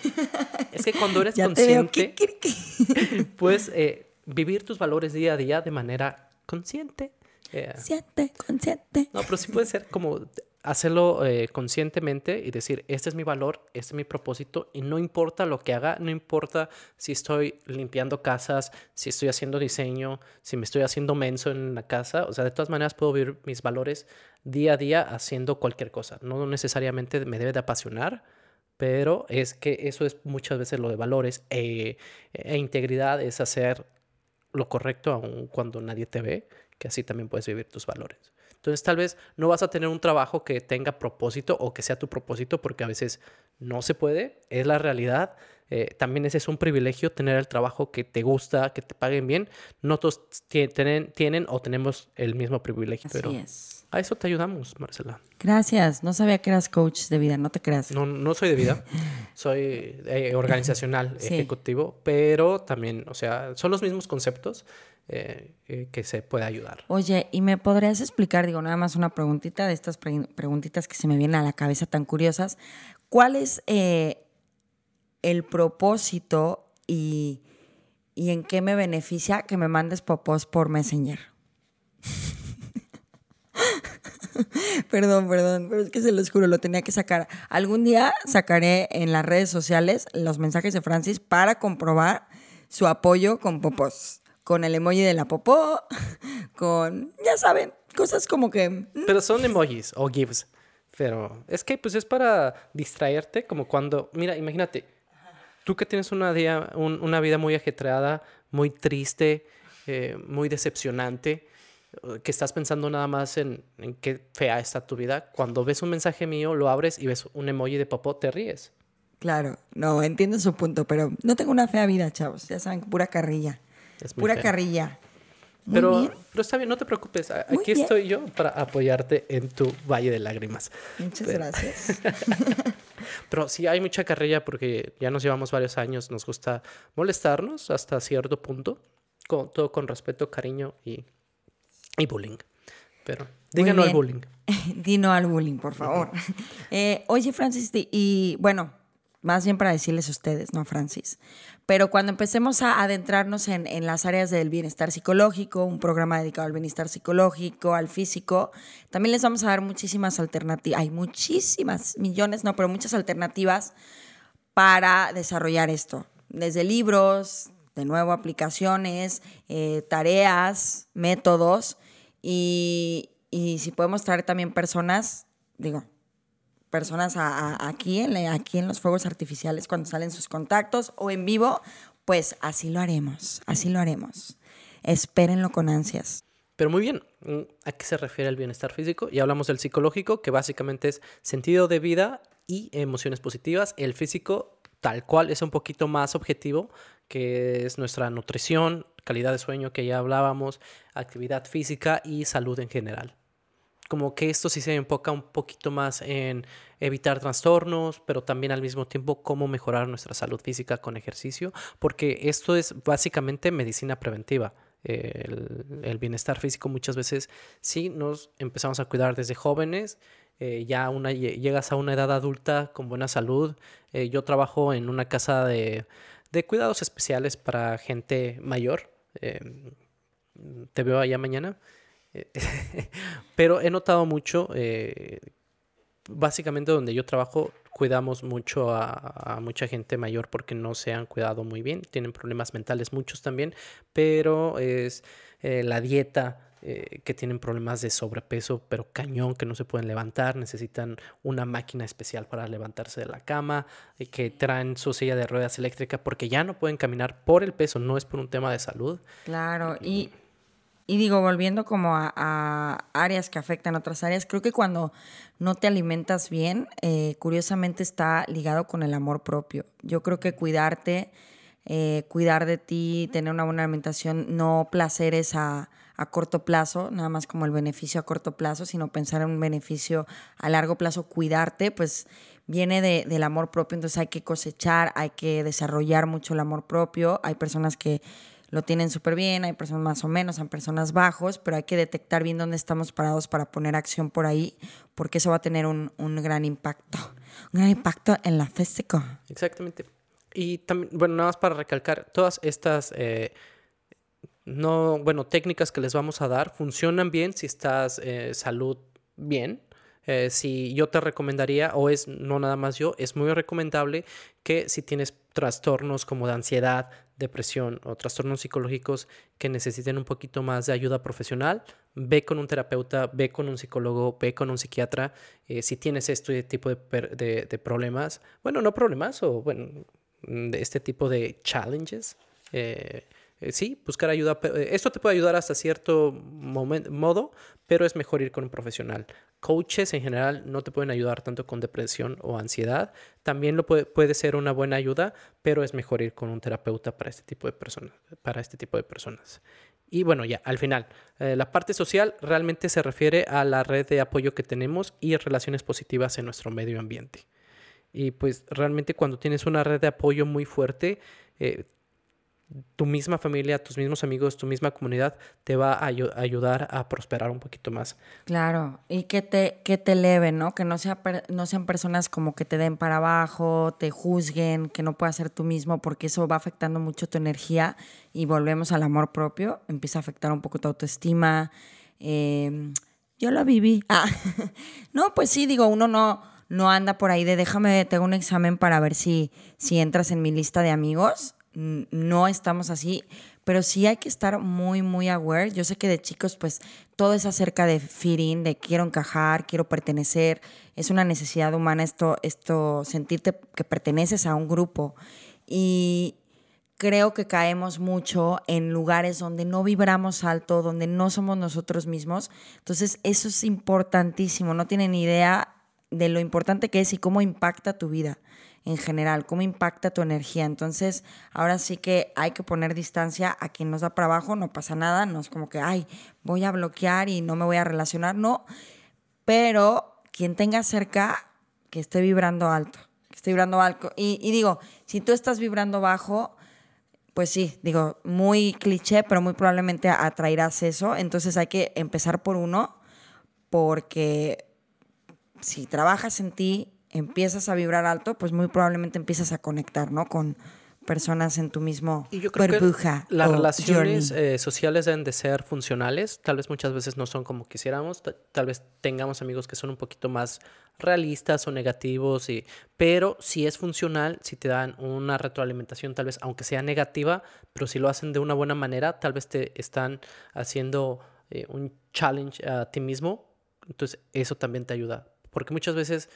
Es que cuando eres <laughs> consciente, <laughs> puedes eh, vivir tus valores día a día de manera consciente. Eh, consciente, consciente. No, pero sí puede ser como hacerlo eh, conscientemente y decir, este es mi valor, este es mi propósito y no importa lo que haga, no importa si estoy limpiando casas, si estoy haciendo diseño, si me estoy haciendo menso en la casa, o sea, de todas maneras puedo vivir mis valores día a día haciendo cualquier cosa. No necesariamente me debe de apasionar, pero es que eso es muchas veces lo de valores e, e integridad, es hacer lo correcto aun cuando nadie te ve, que así también puedes vivir tus valores. Entonces tal vez no vas a tener un trabajo que tenga propósito o que sea tu propósito porque a veces no se puede, es la realidad. Eh, también ese es un privilegio tener el trabajo que te gusta, que te paguen bien. No todos tienen, tienen o tenemos el mismo privilegio, Así pero es. A eso te ayudamos, Marcela. Gracias. No sabía que eras coach de vida, no te creas. No, no soy de vida, <laughs> soy eh, organizacional, ejecutivo, pero también, o sea, son los mismos conceptos. Eh, eh, que se pueda ayudar. Oye, ¿y me podrías explicar, digo, nada más una preguntita de estas preguntitas que se me vienen a la cabeza tan curiosas? ¿Cuál es el propósito y, y en qué me beneficia que me mandes popos por Messenger? <laughs> perdón, perdón, pero es que se los juro, lo tenía que sacar. Algún día sacaré en las redes sociales los mensajes de Francis para comprobar su apoyo con popos con el emoji de la popó, <laughs> con, ya saben, cosas como que... Mm. Pero son emojis o gifs. Pero es que pues es para distraerte, como cuando, mira, imagínate, tú que tienes una, día, una vida muy ajetreada, muy triste, eh, muy decepcionante, que estás pensando nada más en, en, qué fea está tu vida, cuando ves un mensaje mío, lo abres y ves un emoji de popó, te ríes. Claro, no, entiendo su punto, pero no tengo una fea vida, chavos, ya saben, pura carrilla. Pura carrilla. pero, pero está bien, no te preocupes. Aquí estoy yo para apoyarte en tu valle de lágrimas. Muchas gracias. <laughs> pero sí hay mucha carrilla porque ya nos llevamos varios años. Nos gusta molestarnos hasta cierto punto. Con, todo con respeto, cariño y, y bullying. Pero díganos al bullying. <laughs> Dino al bullying, por favor. <laughs> Eh, oye, Francis, y bueno, más bien para decirles a ustedes, no Francis. Pero cuando empecemos a adentrarnos en, en, las áreas del bienestar psicológico, un programa dedicado al bienestar psicológico, al físico, también les vamos a dar muchísimas alternativas. Hay muchísimas, millones, no, pero muchas alternativas para desarrollar esto. Desde libros, de nuevo, aplicaciones, eh, tareas, métodos. Y, si podemos traer también personas, digo, personas aquí, en, aquí en los fuegos artificiales cuando salen sus contactos o en vivo, pues así lo haremos, así lo haremos. Espérenlo con ansias. Pero muy bien, ¿a qué se refiere el bienestar físico? Y hablamos del psicológico, que básicamente es sentido de vida y emociones positivas. El físico, tal cual, es un poquito más objetivo, que es nuestra nutrición, calidad de sueño que ya hablábamos, actividad física y salud en general. Como que esto sí se enfoca un poquito más en evitar trastornos, pero también al mismo tiempo cómo mejorar nuestra salud física con ejercicio, porque esto es básicamente medicina preventiva el, bienestar físico muchas veces sí nos empezamos a cuidar desde jóvenes, eh, ya una, llegas a una edad adulta con buena salud. Eh, yo trabajo en una casa de, de, cuidados especiales para gente mayor. Em, te veo allá mañana. <laughs> Pero he notado mucho, eh, básicamente donde yo trabajo, cuidamos mucho a, mucha gente mayor porque no se han cuidado muy bien, tienen problemas mentales muchos también, pero es eh, la dieta. Eh, que tienen problemas de sobrepeso, pero cañón, que no se pueden levantar, necesitan una máquina especial para levantarse de la cama, y que traen su silla de ruedas eléctrica porque ya no pueden caminar por el peso, no es por un tema de salud. Claro, y y digo, volviendo como a, áreas que afectan a otras áreas, creo que cuando no te alimentas bien, eh, curiosamente está ligado con el amor propio. Yo creo que cuidarte, eh, cuidar de ti, tener una buena alimentación, no placeres a, a corto plazo, nada más como el beneficio a corto plazo, sino pensar en un beneficio a largo plazo, cuidarte, pues viene de, del amor propio, entonces hay que cosechar, hay que desarrollar mucho el amor propio. Hay personas que lo tienen súper bien, hay personas más o menos, hay personas bajos, pero hay que detectar bien dónde estamos parados para poner acción por ahí, porque eso va a tener un, gran impacto, un gran impacto en la física. Exactamente. Y también, bueno, nada más para recalcar, todas estas... Eh, no, bueno, técnicas que les vamos a dar funcionan bien si estás eh, salud bien, eh, si yo te recomendaría, o es no nada más yo, es muy recomendable que si tienes trastornos como de ansiedad, depresión o trastornos psicológicos que necesiten un poquito más de ayuda profesional, ve con un terapeuta, ve con un psicólogo, ve con un psiquiatra. Eh, si tienes este tipo de, de, problemas, bueno, no problemas, o bueno, de este tipo de challenges, eh, eh, sí, buscar ayuda. Eh, esto te puede ayudar hasta cierto modo, pero es mejor ir con un profesional. Coaches en general no te pueden ayudar tanto con depresión o ansiedad. También lo puede, puede ser una buena ayuda, pero es mejor ir con un terapeuta para este tipo de personas. Para este tipo de personas. Y bueno, ya, al final, eh, la parte social realmente se refiere a la red de apoyo que tenemos y relaciones positivas en nuestro medio ambiente. Y pues realmente cuando tienes una red de apoyo muy fuerte, tu misma familia, tus mismos amigos, tu misma comunidad te va a ayudar a prosperar un poquito más. Claro, y que te, que te eleven, ¿no? Que no, sea no sean personas como que te den para abajo, te juzguen, que no puedas ser tú mismo, porque eso va afectando mucho tu energía y volvemos al amor propio, empieza a afectar un poco tu autoestima. Em, yo lo viví. Ah. <laughs> no, pues sí, digo, uno no, no anda por ahí de déjame, tengo un examen para ver si, si entras en mi lista de amigos no estamos así, pero sí hay que estar muy, muy aware. Yo sé que de chicos, pues todo es acerca de feeling, de quiero encajar, quiero pertenecer. Es una necesidad humana esto, esto, sentirte que perteneces a un grupo. Y creo que caemos mucho en lugares donde no vibramos alto, donde no somos nosotros mismos. Entonces, eso es importantísimo. No tienen idea de lo importante que es y cómo impacta tu vida en general, cómo impacta tu energía. Entonces, ahora sí que hay que poner distancia a quien nos da para abajo, no pasa nada, no es como que, ay, voy a bloquear y no me voy a relacionar, no, pero quien tenga cerca, que esté vibrando alto, que esté vibrando alto. Y, y digo, si tú estás vibrando bajo, pues sí, digo, muy cliché, pero muy probablemente atraerás eso. Entonces hay que empezar por uno, porque si trabajas en ti, empiezas a vibrar alto, pues muy probablemente empiezas a conectar, ¿no? Con, personas en tu mismo Y yo creo burbuja que las relaciones eh, sociales deben de ser funcionales. Tal vez muchas veces no son como quisiéramos. ta- Tal vez tengamos amigos que son un poquito más realistas o negativos. Y, pero si es funcional, si te dan una retroalimentación, tal vez aunque sea negativa, pero si lo hacen de una buena manera, tal vez te están haciendo eh, un challenge a ti mismo. Entonces eso también te ayuda. Porque muchas veces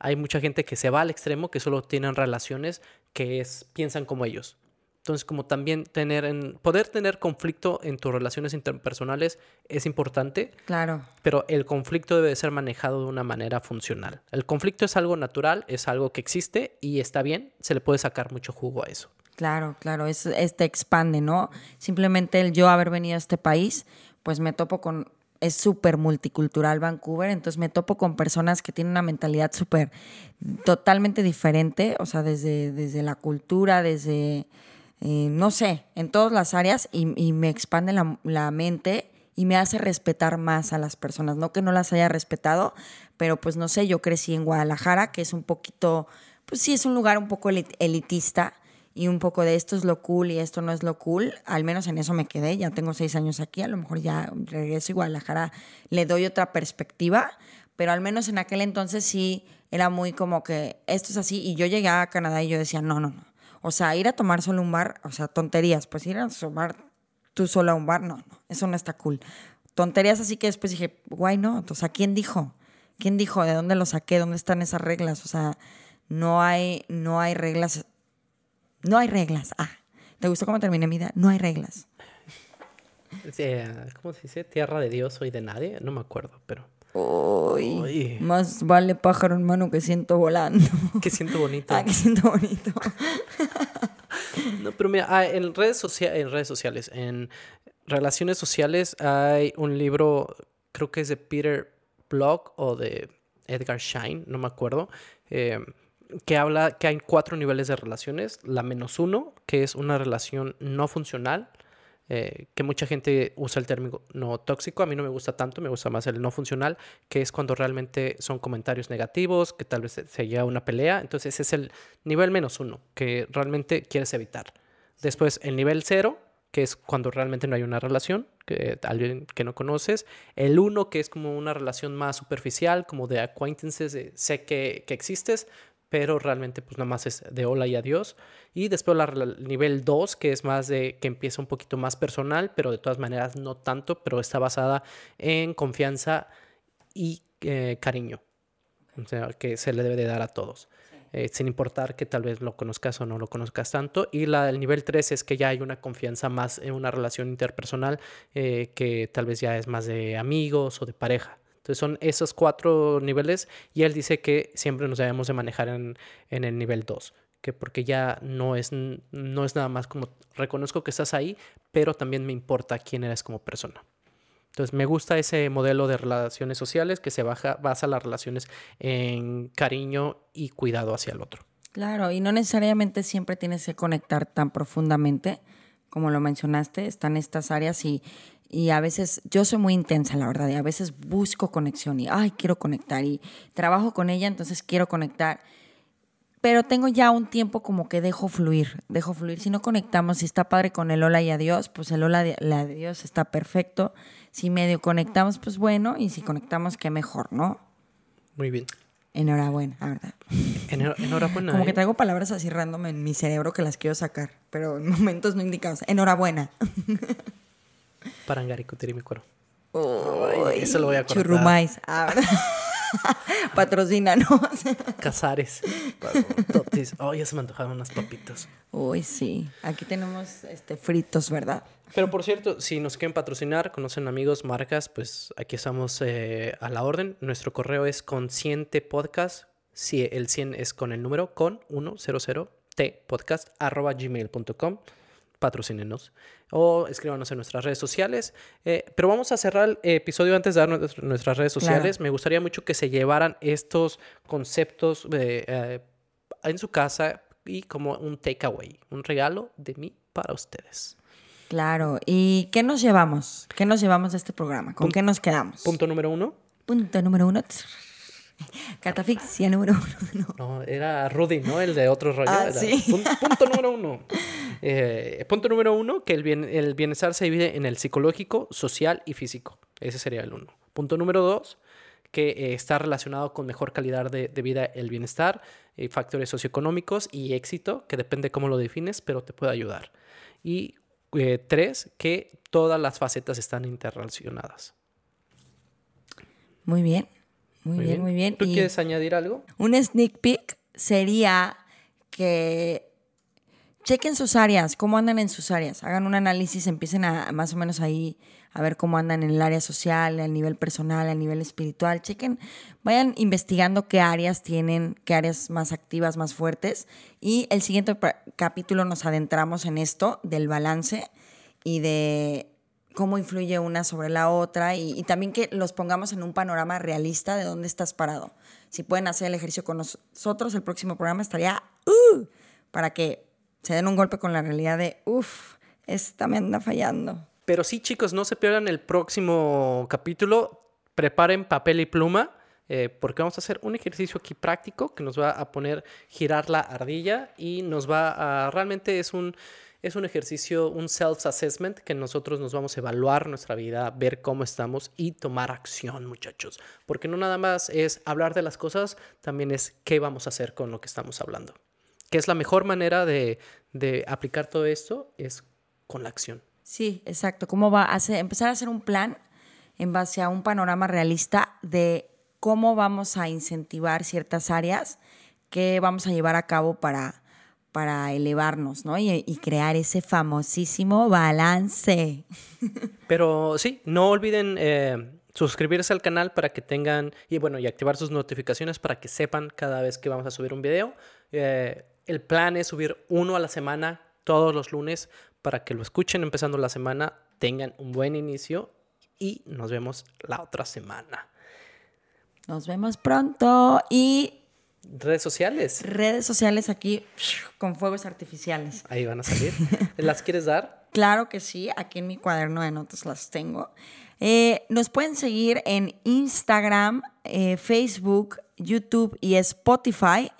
hay mucha gente que se va al extremo, que solo tienen relaciones que es, piensan como ellos. Entonces, como también tener en, poder tener conflicto en tus relaciones interpersonales es importante, Claro, pero el conflicto debe de ser manejado de una manera funcional. El conflicto es algo natural, es algo que existe y está bien, se le puede sacar mucho jugo a eso. claro, claro. Es, es- te expande, ¿no? Simplemente el yo haber venido a este país, pues me topo con. Es súper multicultural Vancouver, entonces me topo con personas que tienen una mentalidad súper totalmente diferente, o sea, desde, desde la cultura, desde, eh, no sé, en todas las áreas y, y me expande la, la mente y me hace respetar más a las personas. No que no las haya respetado, pero pues no sé, yo crecí en Guadalajara, que es un poquito, pues sí, es un lugar un poco elit- elitista y un poco de esto es lo cool y esto no es lo cool. Al menos en eso me quedé. Ya tengo seis años aquí, a lo mejor ya regreso y Guadalajara le doy otra perspectiva, pero al menos en aquel entonces sí era muy como que esto es así. Y yo llegué a Canadá y yo decía, no, no, no. O sea, ir a tomar solo un bar, o sea, tonterías. Pues ir a tomar tú solo a un bar, no, no, eso no está cool. Tonterías así que después dije, guay, no. O sea, ¿quién dijo? ¿Quién dijo? ¿De dónde lo saqué? ¿Dónde están esas reglas? O sea, no hay, no hay reglas. No hay reglas. Ah, ¿te gustó cómo terminé mi vida? No hay reglas. ¿Cómo se dice? Tierra de Dios y de nadie. No me acuerdo, pero... Uy, Uy. más vale pájaro en mano que siento volando. Que siento bonito. ah, que siento bonito. <laughs> No, pero mira, ah, en redes, socia- en redes sociales, en relaciones sociales hay un libro, creo que es de Peter Block o de Edgar Schein, no me acuerdo, eh, que habla que hay cuatro niveles de relaciones. La menos uno, que es una relación no funcional, eh, que mucha gente usa el término no tóxico. A mí no me gusta tanto, me gusta más el no funcional, que es cuando realmente son comentarios negativos, que tal vez se, se llega a una pelea. Entonces es el nivel menos uno, que realmente quieres evitar. Después el nivel cero, que es cuando realmente no hay una relación, que alguien que no conoces. El uno, que es como una relación más superficial, como de acquaintances, sé que, que existes, pero realmente pues nada más es de hola y adiós. Y después la, el nivel 2, que es más de que empieza un poquito más personal, pero de todas maneras no tanto, pero está basada en confianza y eh, cariño. O sea, que se le debe de dar a todos. Eh, sin importar que tal vez lo conozcas o no lo conozcas tanto. Y la, el nivel 3 es que ya hay una confianza más en una relación interpersonal eh, que tal vez ya es más de amigos o de pareja. Entonces son esos cuatro niveles y él dice que siempre nos debemos de manejar en, en el nivel 2, que porque ya no es, no es nada más como reconozco que estás ahí, pero también me importa quién eres como persona. Entonces me gusta ese modelo de relaciones sociales que se baja, basa las relaciones en cariño y cuidado hacia el otro. Claro, y no necesariamente siempre tienes que conectar tan profundamente, como lo mencionaste, están estas áreas y, y a veces yo soy muy intensa, la verdad, y a veces busco conexión y, ay, quiero conectar y trabajo con ella, entonces quiero conectar. Pero tengo ya un tiempo como que dejo fluir, dejo fluir. Si no conectamos, si está padre con el hola y adiós, pues el hola y adiós está perfecto. Si medio conectamos, pues bueno, y si conectamos, qué mejor, ¿no? Muy bien. Enhorabuena, la verdad. Enhor- enhorabuena. Como que ¿eh? traigo palabras así random en mi cerebro que las quiero sacar, pero en momentos no indicados. Enhorabuena. <laughs> Parangaricutiri mi cuero. Uy, eso lo voy a cortar. Churrumais. Ah. <laughs> Patrocínanos. Casares. Totis. Oh, ya se me antojaron unas papitas. Uy, sí. Aquí tenemos este fritos, ¿verdad? Pero por cierto, si nos quieren patrocinar, conocen amigos, marcas, pues aquí estamos eh, a la orden. Nuestro correo es consciente podcast. Si el 100 es con el número con 100 t podcast arroba gmail.com. Patrocínenos o escríbanos en nuestras redes sociales. Eh, pero vamos a cerrar el episodio antes de dar nuestras- nuestras redes Claro. sociales. Me gustaría mucho que se llevaran estos conceptos eh, eh, en su casa y como un takeaway, un regalo de mí para ustedes. Claro. ¿Y qué nos llevamos? ¿Qué nos llevamos de este programa? ¿Con qué nos quedamos? Punto número uno. Punto número uno. <laughs> Catafixia número uno. <laughs> No. era Rudy, ¿no? El de otro rollo. Ah, sí. <laughs> Punto, número uno. Eh, punto número uno, que el, bien, el bienestar se divide en el psicológico, social y físico. Ese sería el uno. Punto número dos, que eh, está relacionado con mejor calidad de, vida el bienestar, eh, factores socioeconómicos y éxito, que depende cómo lo defines, pero te puede ayudar. Y tres, que todas las facetas están interrelacionadas. Muy bien, muy, bien, muy bien. ¿Tú quieres añadir algo? Un sneak peek sería que chequen sus áreas, cómo andan en sus áreas, hagan un análisis, empiecen a más o menos ahí a ver cómo andan en el área social, a nivel personal, a nivel espiritual, chequen, vayan investigando qué áreas tienen, qué áreas más activas, más fuertes. Y el siguiente capítulo nos adentramos en esto del balance y de cómo influye una sobre la otra y, también que los pongamos en un panorama realista de dónde estás parado. Si pueden hacer el ejercicio con nosotros, el próximo programa estaría uh, para que se den un golpe con la realidad de, uff, esta me anda fallando. Pero sí, chicos, no se pierdan el próximo capítulo. Preparen papel y pluma. Eh, porque vamos a hacer un ejercicio aquí práctico que nos va a poner girar la ardilla y nos va a realmente es un es un ejercicio, un self-assessment que nosotros nos vamos a evaluar nuestra vida, ver cómo estamos y tomar acción, muchachos. Porque no nada más es hablar de las cosas, también es qué vamos a hacer con lo que estamos hablando. Que es la mejor manera de, aplicar todo esto, es con la acción. Sí, exacto. ¿Cómo va a empezar a hacer un plan en base a un panorama realista de cómo vamos a incentivar ciertas áreas que vamos a llevar a cabo para para elevarnos, ¿no? Y, crear ese famosísimo balance. <laughs> Pero sí, no olviden eh, suscribirse al canal para que tengan, y bueno, y activar sus notificaciones para que sepan cada vez que vamos a subir un video. Eh, el plan es subir uno a la semana, todos los lunes, para que lo escuchen empezando la semana, tengan un buen inicio y nos vemos la otra semana. Nos vemos pronto y Redes sociales. Redes sociales aquí con fuegos artificiales. Ahí van a salir. <laughs> ¿Las quieres dar? Claro que sí, aquí en mi cuaderno de notas las tengo. Eh, nos pueden seguir en Instagram, eh, Facebook, YouTube y Spotify.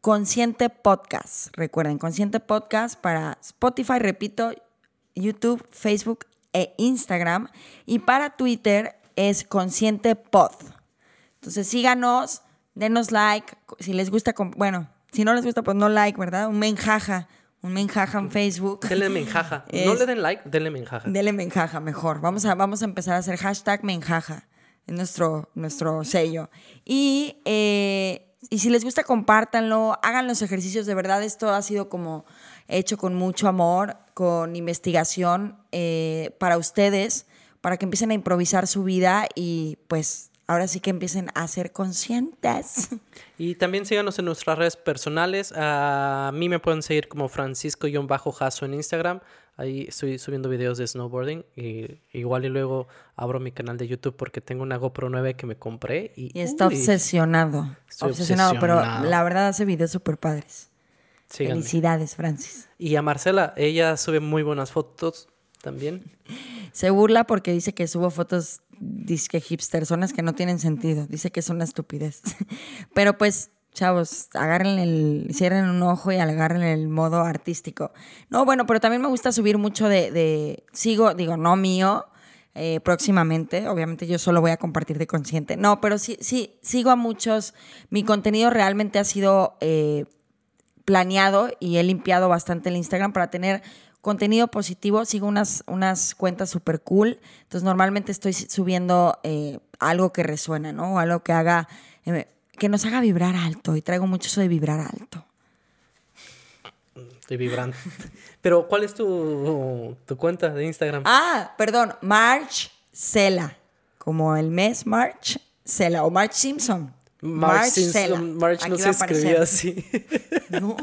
Consciente Podcast. Recuerden, Consciente Podcast para Spotify, repito, YouTube, Facebook e Instagram. Y para Twitter es Consciente Pod. Entonces síganos denos like, si les gusta, bueno, si no les gusta, pues no like, ¿verdad? Un menjaja, un menjaja en Facebook. Denle menjaja. <laughs> no le den like, denle menjaja. Denle menjaja, mejor. Vamos a, vamos a empezar a hacer hashtag menjaja. Es nuestro, nuestro sello. Y, eh, y si les gusta, compártanlo, hagan los ejercicios. De verdad, esto ha sido como hecho con mucho amor, con investigación eh, para ustedes, para que empiecen a improvisar su vida y pues ahora sí que empiecen a ser conscientes. <laughs> Y también síganos en nuestras redes personales. A mí me pueden seguir como Francisco-Jaso en Instagram. Ahí estoy subiendo videos de snowboarding. Y igual y luego abro mi canal de YouTube porque tengo una GoPro 9 que me compré. Y, está obsesionado. Obsesionado, pero la verdad hace videos súper padres. Felicidades, Francis. Y a Marcela, ella sube muy buenas fotos también. <laughs> Se burla porque dice que subo fotos disque hipstersonas que no tienen sentido. Dice que es una estupidez. <laughs> Pero pues, chavos, agarren el, cierren un ojo y agarren el modo artístico. No, bueno, pero también me gusta subir mucho de, sigo, digo, no mío, eh, próximamente. Obviamente yo solo voy a compartir de consciente. No, pero sí, sí, sigo a muchos. Mi contenido realmente ha sido eh, planeado y he limpiado bastante el Instagram para tener contenido positivo, sigo unas, unas cuentas súper cool. Entonces, normalmente estoy subiendo eh, algo que resuena, ¿no? O algo que haga, eh, que nos haga vibrar alto. Y traigo mucho eso de vibrar alto. Estoy vibrando. <laughs> Pero, ¿cuál es tu, tu cuenta de Instagram? Ah, perdón, March Cela. Como el mes March Cela o March Simpson. March, Simpson, March no se escribía así. <laughs> No,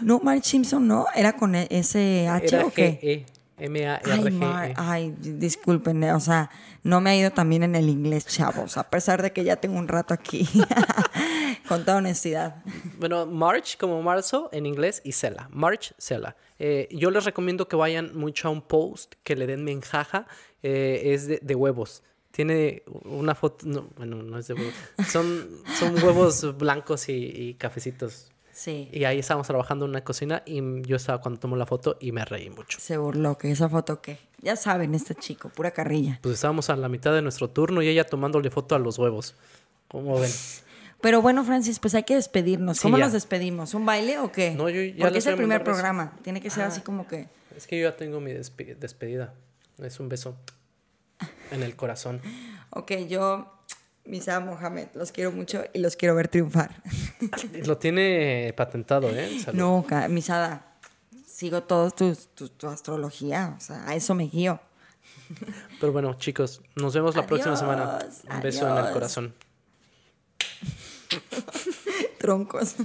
no, March Simpson no, era con ese H o qué? E, M A R G e. Ay, disculpen, o sea, no me ha ido también en el inglés, chavos, a pesar de que ya tengo un rato aquí. <laughs> con toda honestidad. Bueno, March como marzo en inglés y Cela. March, Cela. Eh, yo les recomiendo que vayan mucho a un post que le den menjaja, eh, es de, de huevos tiene una foto, no, bueno, no es de huevos, son, son huevos blancos y, y cafecitos. Sí. Y ahí estábamos trabajando en una cocina y yo estaba cuando tomó la foto y me reí mucho. Se burló, que esa foto qué. Ya saben, este chico, pura carrilla. Pues estábamos a la mitad de nuestro turno y ella tomándole foto a los huevos. ¿Cómo ven? Pero bueno, Francis, pues hay que despedirnos. Sí, ¿Cómo ya. nos despedimos? ¿Un baile o qué? No, yo ya Porque es el primer programa. Tiene que ser así Ah. como que. Es que yo ya tengo mi despe- despedida. Es un beso en el corazón. Ok, yo, Misa Mohamed, los quiero mucho y los quiero ver triunfar. <laughs> Lo tiene patentado, ¿eh? <laughs> Salud. No, Misada, sigo todos tus, tu, tu astrología. O sea, a eso me guío. Pero bueno, chicos, nos vemos la próxima semana. Adiós, Un beso en el corazón. <laughs> Troncos.